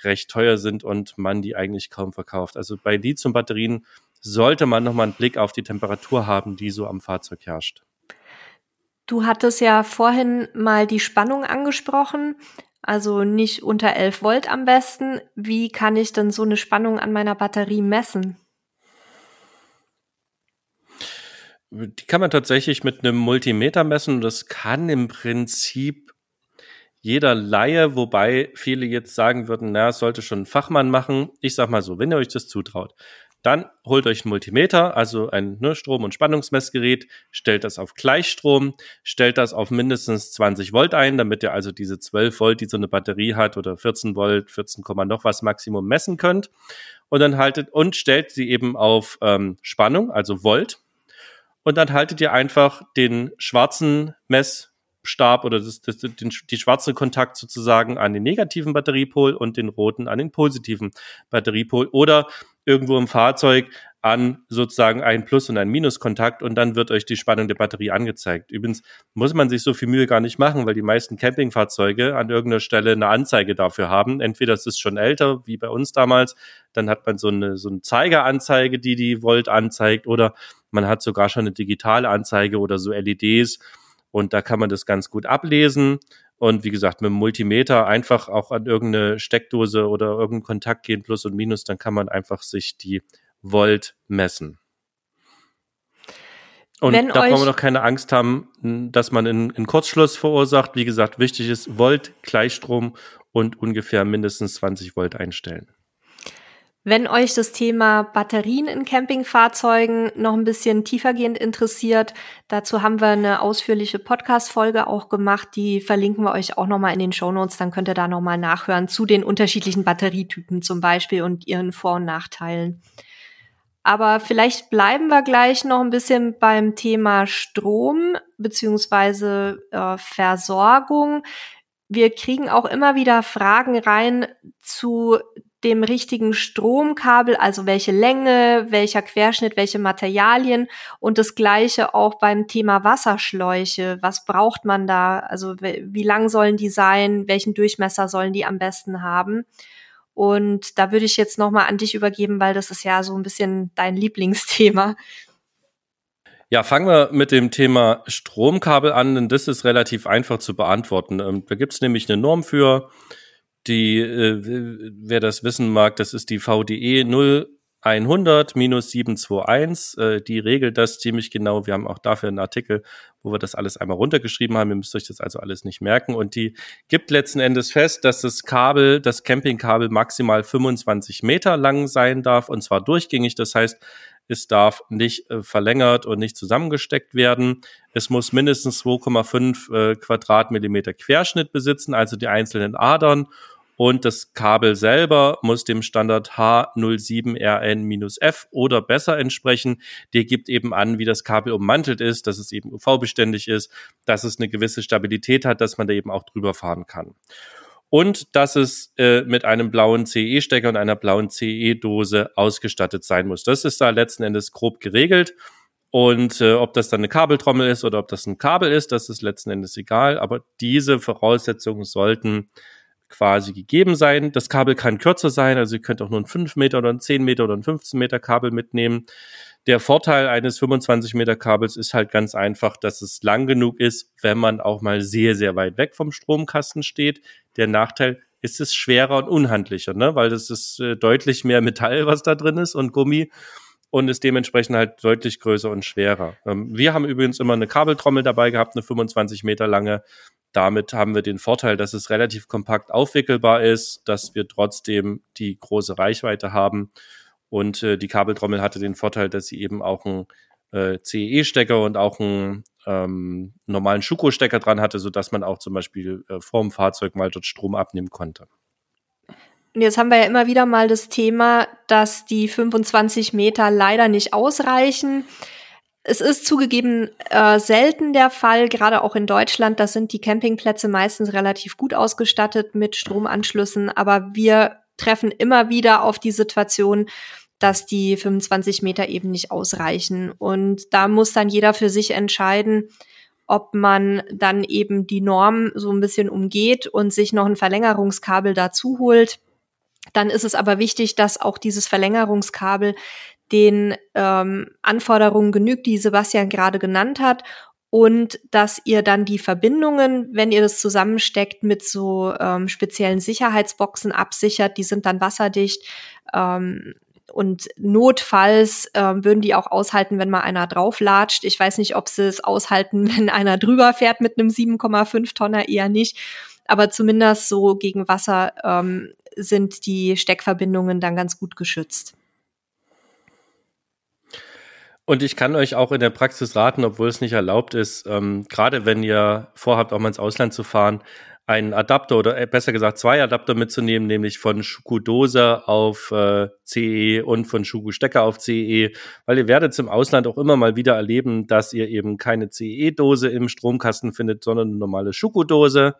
recht teuer sind und man die eigentlich kaum verkauft. Also bei Lithium-Batterien sollte man nochmal einen Blick auf die Temperatur haben, die so am Fahrzeug herrscht. Du hattest ja vorhin mal die Spannung angesprochen, also nicht unter 11 Volt am besten. Wie kann ich denn so eine Spannung an meiner Batterie messen? Die kann man tatsächlich mit einem Multimeter messen. Das kann im Prinzip jeder Laie, wobei viele jetzt sagen würden, na, sollte schon ein Fachmann machen. Ich sag mal so, wenn ihr euch das zutraut, dann holt euch ein Multimeter, also ein ne, Strom- und Spannungsmessgerät, stellt das auf Gleichstrom, stellt das auf mindestens 20 Volt ein, damit ihr also diese 12 Volt, die so eine Batterie hat, oder 14 Volt, 14, noch was Maximum messen könnt. Und dann haltet und stellt sie eben auf ähm, Spannung, also Volt und dann haltet ihr einfach den schwarzen Messstab oder das, das, den, die schwarze Kontakt sozusagen an den negativen Batteriepol und den roten an den positiven Batteriepol oder irgendwo im Fahrzeug an sozusagen ein Plus- und ein Minuskontakt und dann wird euch die Spannung der Batterie angezeigt. Übrigens muss man sich so viel Mühe gar nicht machen, weil die meisten Campingfahrzeuge an irgendeiner Stelle eine Anzeige dafür haben. Entweder es ist schon älter, wie bei uns damals, dann hat man so eine, so eine Zeigeranzeige, die die Volt anzeigt oder man hat sogar schon eine digitale Anzeige oder so LEDs und da kann man das ganz gut ablesen. Und wie gesagt, mit dem Multimeter einfach auch an irgendeine Steckdose oder irgendeinen Kontakt gehen, Plus und Minus, dann kann man einfach sich die Volt messen. Und Wenn da brauchen wir noch keine Angst haben, dass man einen Kurzschluss verursacht. Wie gesagt, wichtig ist Volt, Gleichstrom und ungefähr mindestens 20 Volt einstellen. Wenn euch das Thema Batterien in Campingfahrzeugen noch ein bisschen tiefergehend interessiert, dazu haben wir eine ausführliche Podcast-Folge auch gemacht. Die verlinken wir euch auch nochmal in den Show Notes. Dann könnt ihr da nochmal nachhören zu den unterschiedlichen Batterietypen zum Beispiel und ihren Vor- und Nachteilen. Aber vielleicht bleiben wir gleich noch ein bisschen beim Thema Strom beziehungsweise äh, Versorgung. Wir kriegen auch immer wieder Fragen rein zu dem richtigen Stromkabel, also welche Länge, welcher Querschnitt, welche Materialien und das gleiche auch beim Thema Wasserschläuche. Was braucht man da? Also wie lang sollen die sein? Welchen Durchmesser sollen die am besten haben? Und da würde ich jetzt nochmal an dich übergeben, weil das ist ja so ein bisschen dein Lieblingsthema. Ja, fangen wir mit dem Thema Stromkabel an, denn das ist relativ einfach zu beantworten. Ähm, da gibt es nämlich eine Norm für, die, äh, wer das wissen mag, das ist die VDE 0100-721. Äh, die regelt das ziemlich genau. Wir haben auch dafür einen Artikel, wo wir das alles einmal runtergeschrieben haben. Ihr müsst euch das also alles nicht merken. Und die gibt letzten Endes fest, dass das Kabel, das Campingkabel maximal 25 Meter lang sein darf und zwar durchgängig. Das heißt, es darf nicht äh, verlängert und nicht zusammengesteckt werden. Es muss mindestens 2,5 äh, Quadratmillimeter Querschnitt besitzen, also die einzelnen Adern. Und das Kabel selber muss dem Standard H07RN-F oder besser entsprechen. Der gibt eben an, wie das Kabel ummantelt ist, dass es eben UV-beständig ist, dass es eine gewisse Stabilität hat, dass man da eben auch drüber fahren kann und dass es äh, mit einem blauen CE-Stecker und einer blauen CE-Dose ausgestattet sein muss. Das ist da letzten Endes grob geregelt. Und äh, ob das dann eine Kabeltrommel ist oder ob das ein Kabel ist, das ist letzten Endes egal. Aber diese Voraussetzungen sollten quasi gegeben sein. Das Kabel kann kürzer sein, also ihr könnt auch nur ein 5 Meter oder ein 10 Meter oder ein 15 Meter Kabel mitnehmen. Der Vorteil eines 25 Meter Kabels ist halt ganz einfach, dass es lang genug ist, wenn man auch mal sehr, sehr weit weg vom Stromkasten steht. Der Nachteil ist es schwerer und unhandlicher, ne? weil das ist äh, deutlich mehr Metall, was da drin ist und Gummi und ist dementsprechend halt deutlich größer und schwerer. Ähm, wir haben übrigens immer eine Kabeltrommel dabei gehabt, eine 25 Meter lange. Damit haben wir den Vorteil, dass es relativ kompakt aufwickelbar ist, dass wir trotzdem die große Reichweite haben und äh, die Kabeltrommel hatte den Vorteil, dass sie eben auch einen äh, CE-Stecker und auch einen ähm, normalen Schuko-Stecker dran hatte, sodass man auch zum Beispiel äh, vorm Fahrzeug mal dort Strom abnehmen konnte. Und jetzt haben wir ja immer wieder mal das Thema, dass die 25 Meter leider nicht ausreichen. Es ist zugegeben äh, selten der Fall, gerade auch in Deutschland. Da sind die Campingplätze meistens relativ gut ausgestattet mit Stromanschlüssen. Aber wir treffen immer wieder auf die Situation, dass die 25 Meter eben nicht ausreichen. Und da muss dann jeder für sich entscheiden, ob man dann eben die Norm so ein bisschen umgeht und sich noch ein Verlängerungskabel dazu holt. Dann ist es aber wichtig, dass auch dieses Verlängerungskabel den ähm, Anforderungen genügt, die Sebastian gerade genannt hat und dass ihr dann die Verbindungen, wenn ihr das zusammensteckt, mit so ähm, speziellen Sicherheitsboxen absichert. Die sind dann wasserdicht. Ähm, und notfalls äh, würden die auch aushalten, wenn mal einer drauflatscht. Ich weiß nicht, ob sie es aushalten, wenn einer drüber fährt mit einem 7,5 Tonner, eher nicht. Aber zumindest so gegen Wasser ähm, sind die Steckverbindungen dann ganz gut geschützt. Und ich kann euch auch in der Praxis raten, obwohl es nicht erlaubt ist, ähm, gerade wenn ihr vorhabt, auch mal ins Ausland zu fahren, einen Adapter oder äh, besser gesagt zwei Adapter mitzunehmen, nämlich von Schuku Dose auf äh, CE und von Schuku Stecker auf CE, weil ihr werdet im Ausland auch immer mal wieder erleben, dass ihr eben keine CE-Dose im Stromkasten findet, sondern eine normale Schuku Dose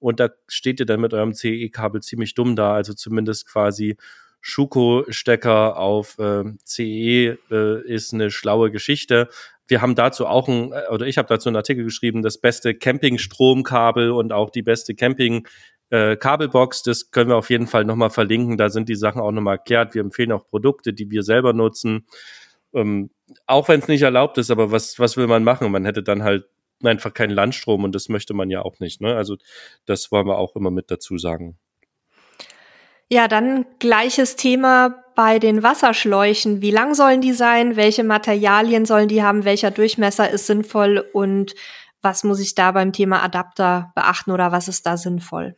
und da steht ihr dann mit eurem CE-Kabel ziemlich dumm da, also zumindest quasi Schuko-Stecker auf äh, CE äh, ist eine schlaue Geschichte. Wir haben dazu auch ein, äh, oder ich habe dazu einen Artikel geschrieben, das beste Camping-Stromkabel und auch die beste Camping- äh, Kabelbox, das können wir auf jeden Fall nochmal verlinken. Da sind die Sachen auch nochmal erklärt. Wir empfehlen auch Produkte, die wir selber nutzen. Ähm, auch wenn es nicht erlaubt ist, aber was, was will man machen? Man hätte dann halt einfach keinen Landstrom und das möchte man ja auch nicht. Ne? Also das wollen wir auch immer mit dazu sagen. Ja, dann gleiches Thema bei den Wasserschläuchen. Wie lang sollen die sein? Welche Materialien sollen die haben? Welcher Durchmesser ist sinnvoll? Und was muss ich da beim Thema Adapter beachten oder was ist da sinnvoll?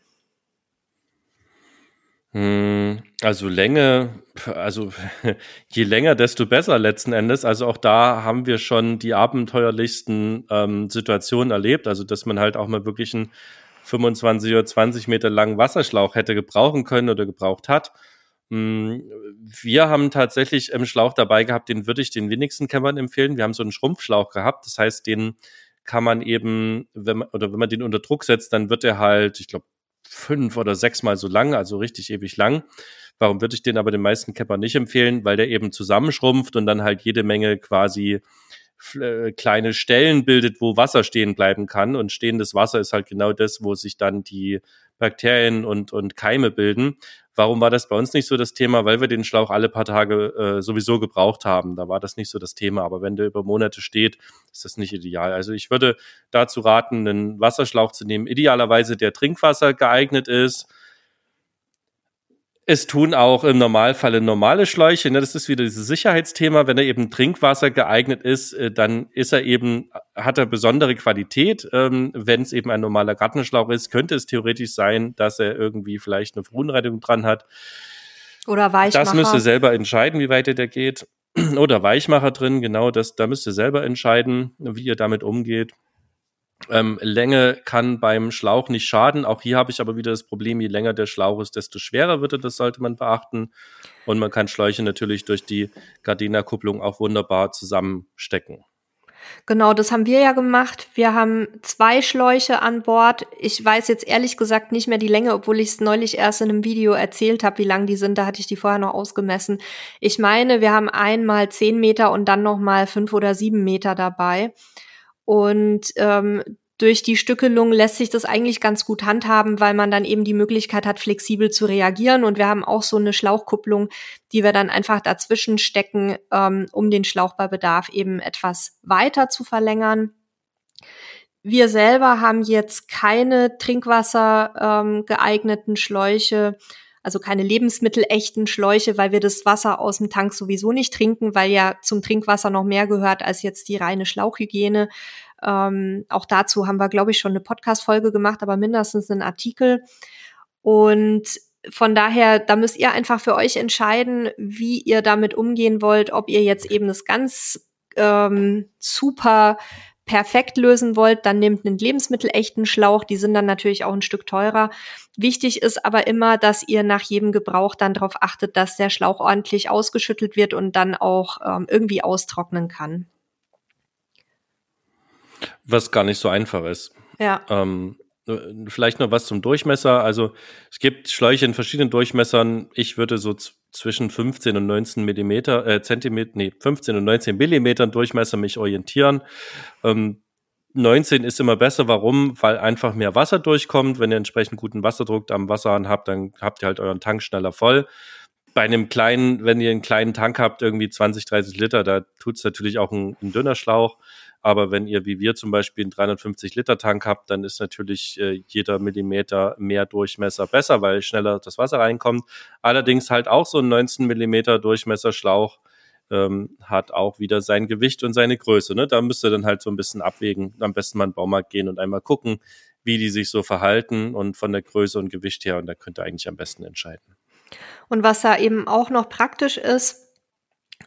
Hm, also Länge, also je länger, desto besser letzten Endes. Also auch da haben wir schon die abenteuerlichsten ähm, Situationen erlebt. Also dass man halt auch mal wirklich ein 25 oder 20 Meter langen Wasserschlauch hätte gebrauchen können oder gebraucht hat. Hm, wir haben tatsächlich einen Schlauch dabei gehabt, den würde ich den wenigsten Campern empfehlen. Wir haben so einen Schrumpfschlauch gehabt. Das heißt, den kann man eben, wenn man, oder wenn man den unter Druck setzt, dann wird er halt, ich glaube, fünf oder sechs Mal so lang, also richtig ewig lang. Warum würde ich den aber den meisten Campern nicht empfehlen? Weil der eben zusammenschrumpft und dann halt jede Menge quasi äh, kleine Stellen bildet, wo Wasser stehen bleiben kann. Und stehendes Wasser ist halt genau das, wo sich dann die Bakterien und, und Keime bilden. Warum war das bei uns nicht so das Thema? Weil wir den Schlauch alle paar Tage äh, sowieso gebraucht haben. Da war das nicht so das Thema. Aber wenn der über Monate steht, ist das nicht ideal. Also ich würde dazu raten, einen Wasserschlauch zu nehmen. Idealerweise der Trinkwasser geeignet ist es tun auch im Normalfall normale Schläuche. Ne? Das ist wieder dieses Sicherheitsthema. Wenn er eben Trinkwasser geeignet ist, äh, dann ist er eben, hat er besondere Qualität. Ähm, Wenn es eben ein normaler Gartenschlauch ist, könnte es theoretisch sein, dass er irgendwie vielleicht eine Verunreinigung dran hat. Oder Weichmacher. Das müsst ihr selber entscheiden, wie weit der geht. oder Weichmacher drin. Genau, das, da müsst ihr selber entscheiden, wie ihr damit umgeht. Ähm, Länge kann beim Schlauch nicht schaden. Auch hier habe ich aber wieder das Problem, je länger der Schlauch ist, desto schwerer wird er. Das sollte man beachten. Und man kann Schläuche natürlich durch die Gardena-Kupplung auch wunderbar zusammenstecken. Genau, das haben wir ja gemacht. Wir haben zwei Schläuche an Bord. Ich weiß jetzt ehrlich gesagt nicht mehr die Länge, obwohl ich es neulich erst in einem Video erzählt habe, wie lang die sind. Da hatte ich die vorher noch ausgemessen. Ich meine, wir haben einmal zehn Meter und dann noch mal fünf oder sieben Meter dabei. Und ähm, durch die Stückelung lässt sich das eigentlich ganz gut handhaben, weil man dann eben die Möglichkeit hat, flexibel zu reagieren. Und wir haben auch so eine Schlauchkupplung, die wir dann einfach dazwischen stecken, ähm, um den Schlauch bei Bedarf eben etwas weiter zu verlängern. Wir selber haben jetzt keine Trinkwasser ähm, geeigneten Schläuche, also keine lebensmittelechten Schläuche, weil wir das Wasser aus dem Tank sowieso nicht trinken, weil ja zum Trinkwasser noch mehr gehört als jetzt die reine Schlauchhygiene. Ähm, auch dazu haben wir, glaube ich, schon eine Podcast-Folge gemacht, aber mindestens einen Artikel. Und von daher, da müsst ihr einfach für euch entscheiden, wie ihr damit umgehen wollt, ob ihr jetzt eben das ganz ähm, super perfekt lösen wollt, dann nehmt einen lebensmittelechten Schlauch, die sind dann natürlich auch ein Stück teurer. Wichtig ist aber immer, dass ihr nach jedem Gebrauch dann darauf achtet, dass der Schlauch ordentlich ausgeschüttelt wird und dann auch ähm, irgendwie austrocknen kann. Was gar nicht so einfach ist. Ja. Ähm, äh, vielleicht noch was zum Durchmesser. Also es gibt Schläuche in verschiedenen Durchmessern. Ich würde so zwischen 15 und 19 Millimeter, äh, Zentimeter, nee, 15 und 19 Millimetern Durchmesser mich orientieren. Ähm, 19 ist immer besser. Warum? Weil einfach mehr Wasser durchkommt. Wenn ihr entsprechend guten Wasserdruck am Wasserhahn habt, dann habt ihr halt euren Tank schneller voll. Bei einem kleinen, wenn ihr einen kleinen Tank habt, irgendwie 20, 30 Liter, da tut's natürlich auch ein, ein dünner Schlauch. Aber wenn ihr wie wir zum Beispiel einen 350 Liter Tank habt, dann ist natürlich äh, jeder Millimeter mehr Durchmesser besser, weil schneller das Wasser reinkommt. Allerdings halt auch so ein 19 Millimeter Durchmesser Schlauch ähm, hat auch wieder sein Gewicht und seine Größe. Ne? Da müsst ihr dann halt so ein bisschen abwägen. Am besten mal in den Baumarkt gehen und einmal gucken, wie die sich so verhalten und von der Größe und Gewicht her. Und da könnt ihr eigentlich am besten entscheiden. Und was da eben auch noch praktisch ist,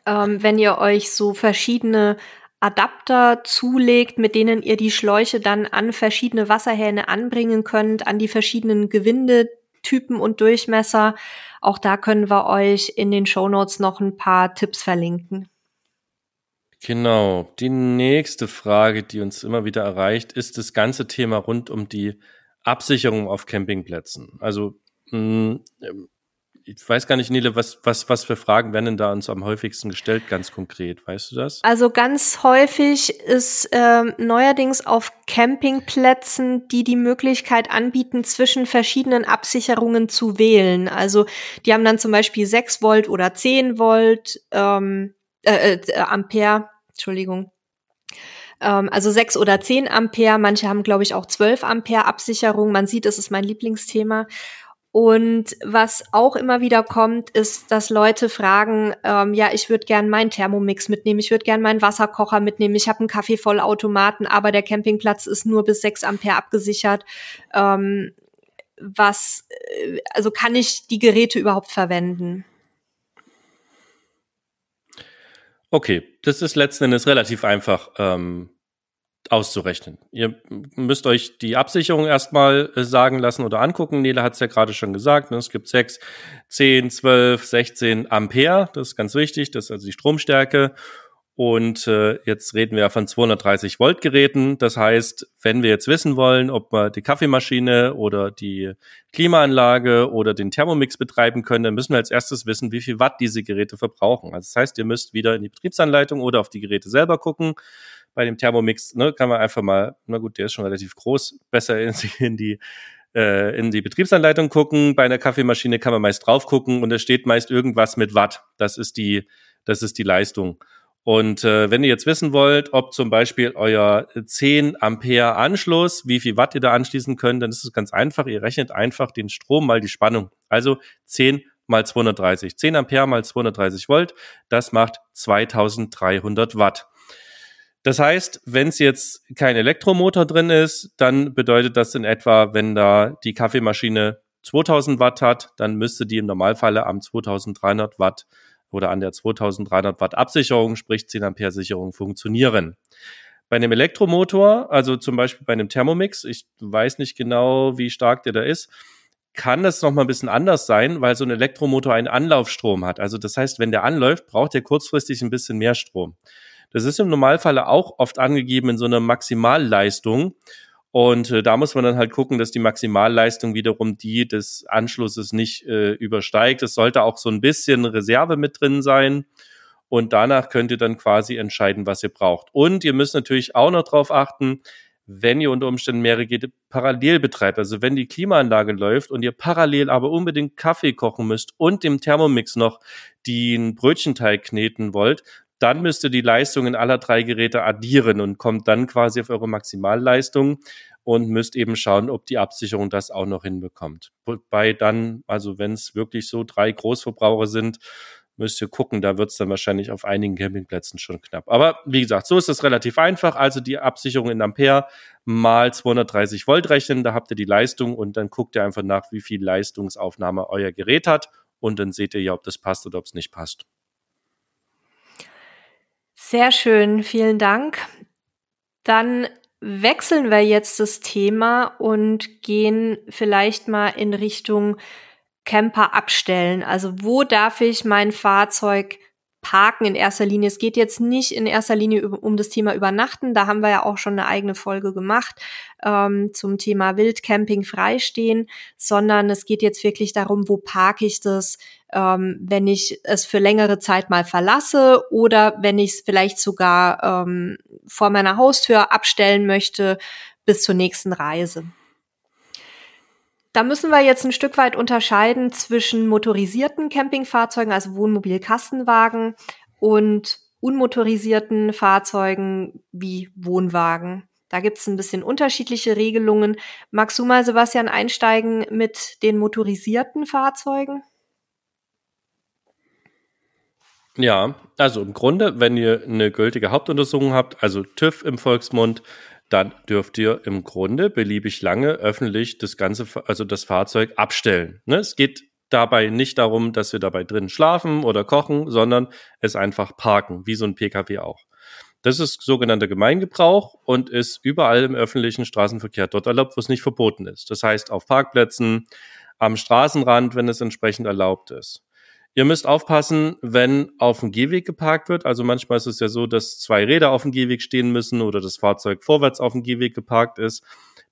ähm, wenn ihr euch so verschiedene Adapter zulegt, mit denen ihr die Schläuche dann an verschiedene Wasserhähne anbringen könnt, an die verschiedenen Gewindetypen und Durchmesser. Auch da können wir euch in den Show Notes noch ein paar Tipps verlinken. Genau. Die nächste Frage, die uns immer wieder erreicht, ist das ganze Thema rund um die Absicherung auf Campingplätzen. Also mh, mm, ich weiß gar nicht, Nele, was, was, was für Fragen werden denn da uns am häufigsten gestellt, ganz konkret? Weißt du das? Also ganz häufig ist ähm, neuerdings auf Campingplätzen, die die Möglichkeit anbieten, zwischen verschiedenen Absicherungen zu wählen. Also die haben dann zum Beispiel 6 Volt oder 10 Volt ähm, äh, äh, Ampere, Entschuldigung, ähm, also 6 oder 10 Ampere. Manche haben, glaube ich, auch 12 Ampere Absicherung. Man sieht, das ist mein Lieblingsthema. Und was auch immer wieder kommt, ist, dass Leute fragen, ähm, ja, ich würde gern meinen Thermomix mitnehmen, ich würde gern meinen Wasserkocher mitnehmen, ich habe einen Kaffeevollautomaten, aber der Campingplatz ist nur bis 6 Ampere abgesichert. Ähm, was, äh, also kann ich die Geräte überhaupt verwenden? Okay, das ist letzten Endes relativ einfach ähm, auszurechnen. Ihr müsst euch die Absicherung erstmal äh, sagen lassen oder angucken. Nele hat es ja gerade schon gesagt. Ne? Es gibt 6, 10, 12, 16 Ampere. Das ist ganz wichtig. Das ist also die Stromstärke. Und äh, jetzt reden wir ja von 230 Volt Geräten. Das heißt, wenn wir jetzt wissen wollen, ob wir die Kaffeemaschine oder die Klimaanlage oder den Thermomix betreiben können, dann müssen wir als erstes wissen, wie viel Watt diese Geräte verbrauchen. Also das heißt, ihr müsst wieder in die Betriebsanleitung oder auf die Geräte selber gucken bei dem Thermomix, ne, kann man einfach mal, na gut, der ist schon relativ groß, besser in, in die äh, in die Betriebsanleitung gucken. Bei einer Kaffeemaschine kann man meist drauf gucken und da steht meist irgendwas mit Watt. Das ist die, das ist die Leistung. Und äh, wenn ihr jetzt wissen wollt, ob zum Beispiel euer 10 Ampere Anschluss, wie viel Watt ihr da anschließen könnt, dann ist es ganz einfach. Ihr rechnet einfach den Strom mal die Spannung. Also 10 mal 230. 10 Ampere mal 230 Volt, das macht 2300 Watt. Das heißt, wenn es jetzt kein Elektromotor drin ist, dann bedeutet das in etwa, wenn da die Kaffeemaschine 2000 Watt hat, dann müsste die im Normalfall am 2300 Watt oder an der 2300 Watt Absicherung, sprich 10 Ampere Sicherung funktionieren. Bei einem Elektromotor, also zum Beispiel bei einem Thermomix, ich weiß nicht genau, wie stark der da ist, kann das noch mal ein bisschen anders sein, weil so ein Elektromotor einen Anlaufstrom hat. Also das heißt, wenn der anläuft, braucht der kurzfristig ein bisschen mehr Strom. Das ist im Normalfall auch oft angegeben in so einer Maximalleistung. Und äh, da muss man dann halt gucken, dass die Maximalleistung wiederum die des Anschlusses nicht äh, übersteigt. Es sollte auch so ein bisschen Reserve mit drin sein. Und danach könnt ihr dann quasi entscheiden, was ihr braucht. Und ihr müsst natürlich auch noch darauf achten, wenn ihr unter Umständen mehrere Geräte parallel betreibt. Also wenn die Klimaanlage läuft und ihr parallel aber unbedingt Kaffee kochen müsst und dem Thermomix noch den Brötchenteig kneten wollt, dann müsst ihr die Leistungen aller drei Geräte addieren und kommt dann quasi auf eure Maximalleistung und müsst eben schauen, ob die Absicherung das auch noch hinbekommt. Wobei dann, also wenn es wirklich so drei Großverbraucher sind, müsst ihr gucken, da wird es dann wahrscheinlich auf einigen Campingplätzen schon knapp. Aber wie gesagt, so ist es relativ einfach. Also die Absicherung in Ampere mal 230 Volt rechnen, da habt ihr die Leistung und dann guckt ihr einfach nach, wie viel Leistungsaufnahme euer Gerät hat und dann seht ihr ja, ob das passt oder ob es nicht passt. Sehr schön, vielen Dank. Dann wechseln wir jetzt das Thema und gehen vielleicht mal in Richtung Camper abstellen. Also wo darf ich mein Fahrzeug parken in erster Linie? Es geht jetzt nicht in erster Linie um das Thema Übernachten. Da haben wir ja auch schon eine eigene Folge gemacht ähm, zum Thema Wildcamping freistehen, sondern es geht jetzt wirklich darum, wo parke ich das, ähm, wenn ich es für längere Zeit mal verlasse oder wenn ich es vielleicht sogar ähm, vor meiner Haustür abstellen möchte bis zur nächsten Reise. Da müssen wir jetzt ein Stück weit unterscheiden zwischen motorisierten Campingfahrzeugen, also Wohnmobil-Kastenwagen, und unmotorisierten Fahrzeugen wie Wohnwagen. Da gibt es ein bisschen unterschiedliche Regelungen. Magst du mal, Sebastian, einsteigen mit den motorisierten Fahrzeugen? Ja, also im Grunde, wenn ihr eine gültige Hauptuntersuchung habt, also TÜV im Volksmund, dann dürft ihr im Grunde beliebig lange öffentlich das ganze, also das Fahrzeug abstellen. Ne? Es geht dabei nicht darum, dass wir dabei drin schlafen oder kochen, sondern es einfach parken, wie so ein Pkw auch. Das ist sogenannter Gemeingebrauch und ist überall im öffentlichen Straßenverkehr dort erlaubt, wo es nicht verboten ist. Das heißt auf Parkplätzen, am Straßenrand, wenn es entsprechend erlaubt ist. Ihr müsst aufpassen, wenn auf dem Gehweg geparkt wird. Also manchmal ist es ja so, dass zwei Räder auf dem Gehweg stehen müssen oder das Fahrzeug vorwärts auf dem Gehweg geparkt ist.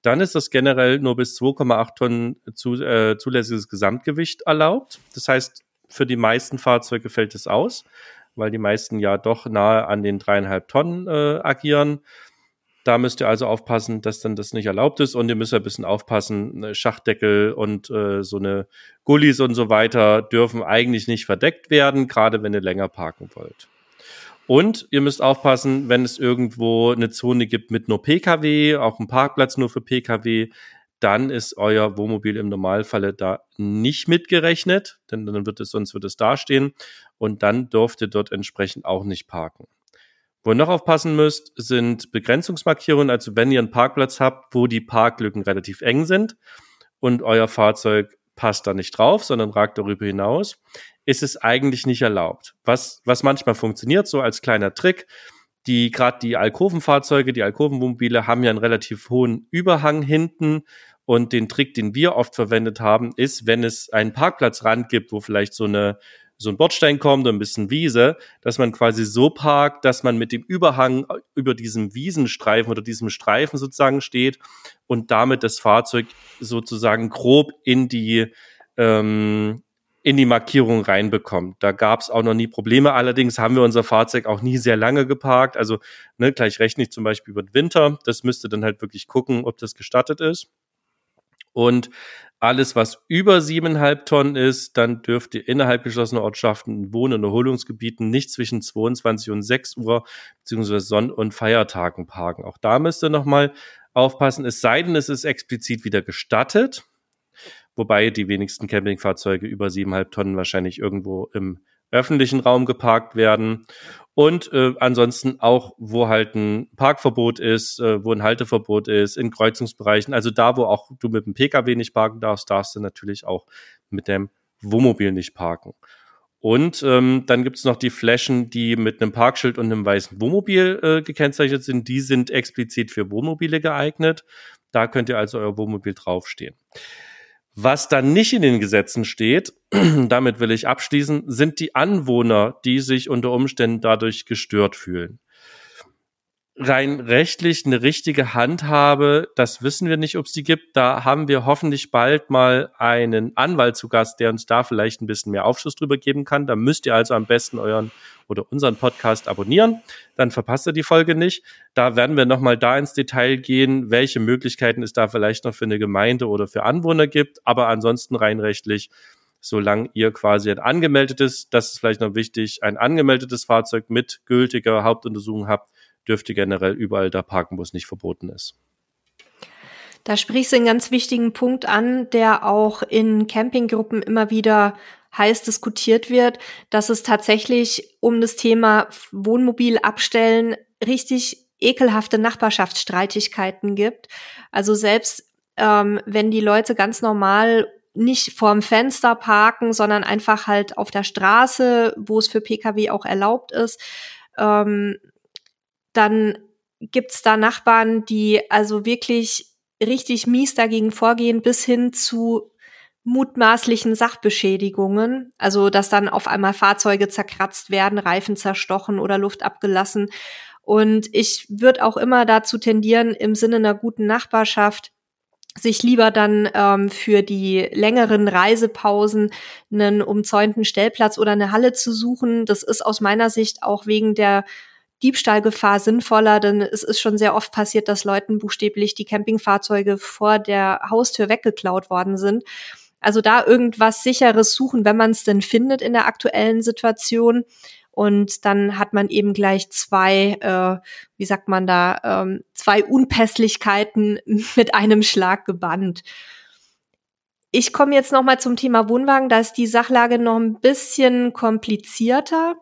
Dann ist das generell nur bis 2,8 Tonnen zu, äh, zulässiges Gesamtgewicht erlaubt. Das heißt, für die meisten Fahrzeuge fällt es aus, weil die meisten ja doch nahe an den dreieinhalb Tonnen äh, agieren. Da müsst ihr also aufpassen, dass dann das nicht erlaubt ist und ihr müsst ein bisschen aufpassen, ne, Schachtdeckel und äh, so eine Gullis und so weiter dürfen eigentlich nicht verdeckt werden, gerade wenn ihr länger parken wollt. Und ihr müsst aufpassen, wenn es irgendwo eine Zone gibt mit nur Pkw, auch ein Parkplatz nur für Pkw, dann ist euer Wohnmobil im Normalfalle da nicht mitgerechnet, denn dann wird es, sonst wird es dastehen und dann dürft ihr dort entsprechend auch nicht parken. Wo ihr noch aufpassen müsst, sind Begrenzungsmarkierungen. Also wenn ihr einen Parkplatz habt, wo die Parklücken relativ eng sind und euer Fahrzeug passt da nicht drauf, sondern ragt darüber hinaus, ist es eigentlich nicht erlaubt. Was, was manchmal funktioniert, so als kleiner Trick, die gerade die Alkovenfahrzeuge, die Alkovenwohnmobile haben ja einen relativ hohen Überhang hinten und den Trick, den wir oft verwendet haben, ist, wenn es einen Parkplatzrand gibt, wo vielleicht so eine so ein Bordstein kommt und ein bisschen Wiese, dass man quasi so parkt, dass man mit dem Überhang über diesem Wiesenstreifen oder diesem Streifen sozusagen steht und damit das Fahrzeug sozusagen grob in die ähm, in die Markierung reinbekommt. Da gab es auch noch nie Probleme. Allerdings haben wir unser Fahrzeug auch nie sehr lange geparkt. Also ne, gleich rechne ich zum Beispiel über den Winter. Das müsste dann halt wirklich gucken, ob das gestattet ist. Und alles, was über siebeneinhalb Tonnen ist, dann dürft ihr innerhalb geschlossener Ortschaften, Wohn- und Erholungsgebieten nicht zwischen 22 und 6 Uhr beziehungsweise Sonn- und Feiertagen parken. Auch da müsst ihr nochmal aufpassen, es sei denn, es ist explizit wieder gestattet, wobei die wenigsten Campingfahrzeuge über siebeneinhalb Tonnen wahrscheinlich irgendwo im öffentlichen Raum geparkt werden. Und äh, ansonsten auch, wo halt ein Parkverbot ist, äh, wo ein Halteverbot ist, in Kreuzungsbereichen. Also da, wo auch du mit dem Pkw nicht parken darfst, darfst du natürlich auch mit dem Wohnmobil nicht parken. Und ähm, dann gibt's noch die Flächen, die mit einem Parkschild und einem weißen Wohnmobil äh, gekennzeichnet sind. Die sind explizit für Wohnmobile geeignet. Da könnt ihr also euer Wohnmobil draufstehen. Was dann nicht in den Gesetzen steht, damit will ich abschließen, sind die Anwohner, die sich unter Umständen dadurch gestört fühlen rein rechtlich eine richtige Handhabe, das wissen wir nicht, ob es die gibt. Da haben wir hoffentlich bald mal einen Anwalt zu Gast, der uns da vielleicht ein bisschen mehr Aufschluss drüber geben kann. Da müsst ihr also am besten euren oder unseren Podcast abonnieren, dann verpasst ihr die Folge nicht. Da werden wir nochmal da ins Detail gehen, welche Möglichkeiten es da vielleicht noch für eine Gemeinde oder für Anwohner gibt. Aber ansonsten rein rechtlich solange ihr quasi ein angemeldetes, das ist vielleicht noch wichtig, ein angemeldetes Fahrzeug mit gültiger Hauptuntersuchung habt, dürfte generell überall da parken, wo es nicht verboten ist. Da sprichst du einen ganz wichtigen Punkt an, der auch in Campinggruppen immer wieder heiß diskutiert wird, dass es tatsächlich um das Thema Wohnmobil abstellen richtig ekelhafte Nachbarschaftsstreitigkeiten gibt. Also selbst ähm, wenn die Leute ganz normal nicht vorm Fenster parken, sondern einfach halt auf der Straße, wo es für Pkw auch erlaubt ist, ähm, dann gibt's da Nachbarn, die also wirklich richtig mies dagegen vorgehen, bis hin zu mutmaßlichen Sachbeschädigungen, also dass dann auf einmal Fahrzeuge zerkratzt werden, Reifen zerstochen oder Luft abgelassen. Und ich würde auch immer dazu tendieren, im Sinne einer guten Nachbarschaft sich lieber dann ähm, für die längeren Reisepausen einen umzäunten Stellplatz oder eine Halle zu suchen. Das ist aus meiner Sicht auch wegen der Diebstahlgefahr sinnvoller, denn es ist schon sehr oft passiert, dass Leuten buchstäblich die Campingfahrzeuge vor der Haustür weggeklaut worden sind. Also da irgendwas sicheres suchen, wenn man es denn findet in der aktuellen Situation. Und dann hat man eben gleich zwei, äh, wie sagt man da, ähm, zwei Unpässlichkeiten mit einem Schlag gebannt. Ich komme jetzt noch mal zum Thema Wohnwagen. Da ist die Sachlage noch ein bisschen komplizierter.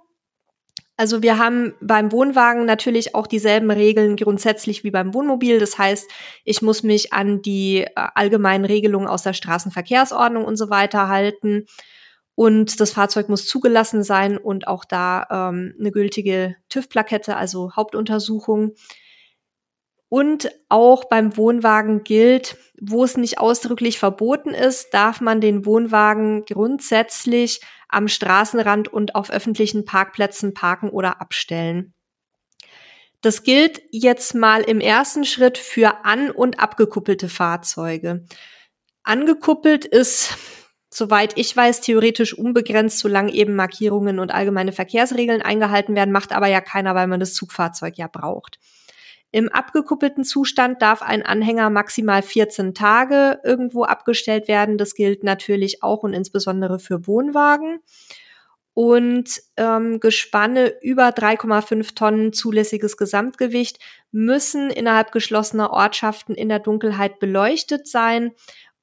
Also wir haben beim Wohnwagen natürlich auch dieselben Regeln grundsätzlich wie beim Wohnmobil. Das heißt, ich muss mich an die äh, allgemeinen Regelungen aus der Straßenverkehrsordnung und so weiter halten. Und das Fahrzeug muss zugelassen sein und auch da ähm, eine gültige TÜV-Plakette, also Hauptuntersuchung. Und auch beim Wohnwagen gilt, wo es nicht ausdrücklich verboten ist, darf man den Wohnwagen grundsätzlich am Straßenrand und auf öffentlichen Parkplätzen parken oder abstellen. Das gilt jetzt mal im ersten Schritt für an- und abgekuppelte Fahrzeuge. Angekuppelt ist, soweit ich weiß, theoretisch unbegrenzt, solange eben Markierungen und allgemeine Verkehrsregeln eingehalten werden, macht aber ja keiner, weil man das Zugfahrzeug ja braucht. Im abgekuppelten Zustand darf ein Anhänger maximal 14 Tage irgendwo abgestellt werden. Das gilt natürlich auch und insbesondere für Wohnwagen. Und ähm, Gespanne über 3,5 Tonnen zulässiges Gesamtgewicht müssen innerhalb geschlossener Ortschaften in der Dunkelheit beleuchtet sein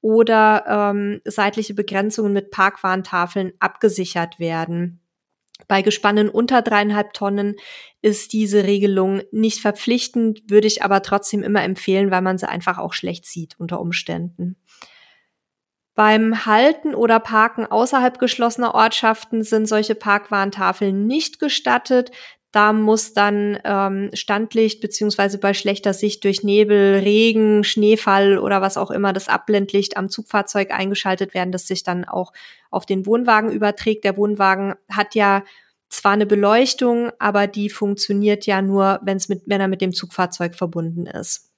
oder ähm, seitliche Begrenzungen mit Parkwarntafeln abgesichert werden. Bei Gespannen unter dreieinhalb Tonnen ist diese Regelung nicht verpflichtend, würde ich aber trotzdem immer empfehlen, weil man sie einfach auch schlecht sieht unter Umständen. Beim Halten oder Parken außerhalb geschlossener Ortschaften sind solche Parkwarntafeln nicht gestattet. Da muss dann ähm, Standlicht beziehungsweise bei schlechter Sicht durch Nebel, Regen, Schneefall oder was auch immer das Abblendlicht am Zugfahrzeug eingeschaltet werden, das sich dann auch auf den Wohnwagen überträgt. Der Wohnwagen hat ja zwar eine Beleuchtung, aber die funktioniert ja nur, wenn's mit, wenn er mit dem Zugfahrzeug verbunden ist.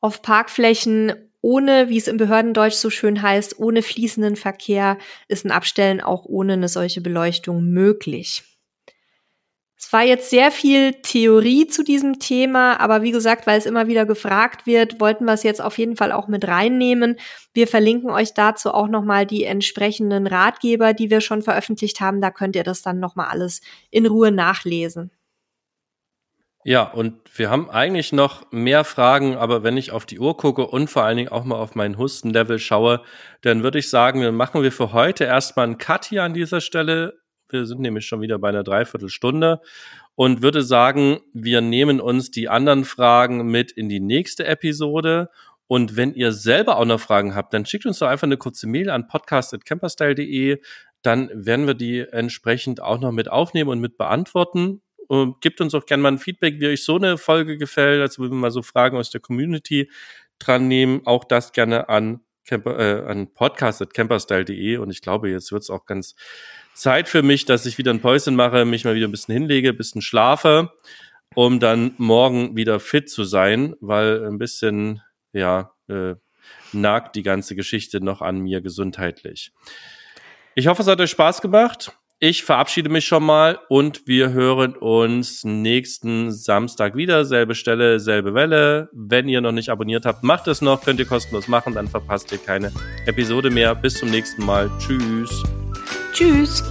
Auf Parkflächen ohne, wie es im Behördendeutsch so schön heißt, ohne fließenden Verkehr ist ein Abstellen auch ohne eine solche Beleuchtung möglich. Es war jetzt sehr viel Theorie zu diesem Thema, aber wie gesagt, weil es immer wieder gefragt wird, wollten wir es jetzt auf jeden Fall auch mit reinnehmen. Wir verlinken euch dazu auch nochmal die entsprechenden Ratgeber, die wir schon veröffentlicht haben. Da könnt ihr das dann nochmal alles in Ruhe nachlesen. Ja, und wir haben eigentlich noch mehr Fragen, aber wenn ich auf die Uhr gucke und vor allen Dingen auch mal auf mein Hustenlevel schaue, dann würde ich sagen, dann machen wir für heute erstmal einen Cut hier an dieser Stelle wir sind nämlich schon wieder bei einer Dreiviertelstunde und würde sagen, wir nehmen uns die anderen Fragen mit in die nächste Episode. Und wenn ihr selber auch noch Fragen habt, dann schickt uns doch einfach eine kurze Mail an podcast.camperstyle.de. dann werden wir die entsprechend auch noch mit aufnehmen und mit beantworten. Und gebt uns auch gerne mal ein Feedback, wie euch so eine Folge gefällt. Also wenn wir mal so Fragen aus der Community dran nehmen, auch das gerne an, Camper, äh, an podcast.camperstyle.de und ich glaube, jetzt wird es auch ganz Zeit für mich, dass ich wieder ein Päuschen mache, mich mal wieder ein bisschen hinlege, ein bisschen schlafe, um dann morgen wieder fit zu sein, weil ein bisschen, ja, äh, nagt die ganze Geschichte noch an mir gesundheitlich. Ich hoffe, es hat euch Spaß gemacht. Ich verabschiede mich schon mal und wir hören uns nächsten Samstag wieder. Selbe Stelle, selbe Welle. Wenn ihr noch nicht abonniert habt, macht es noch. Könnt ihr kostenlos machen, dann verpasst ihr keine Episode mehr. Bis zum nächsten Mal. Tschüss. Tschüss.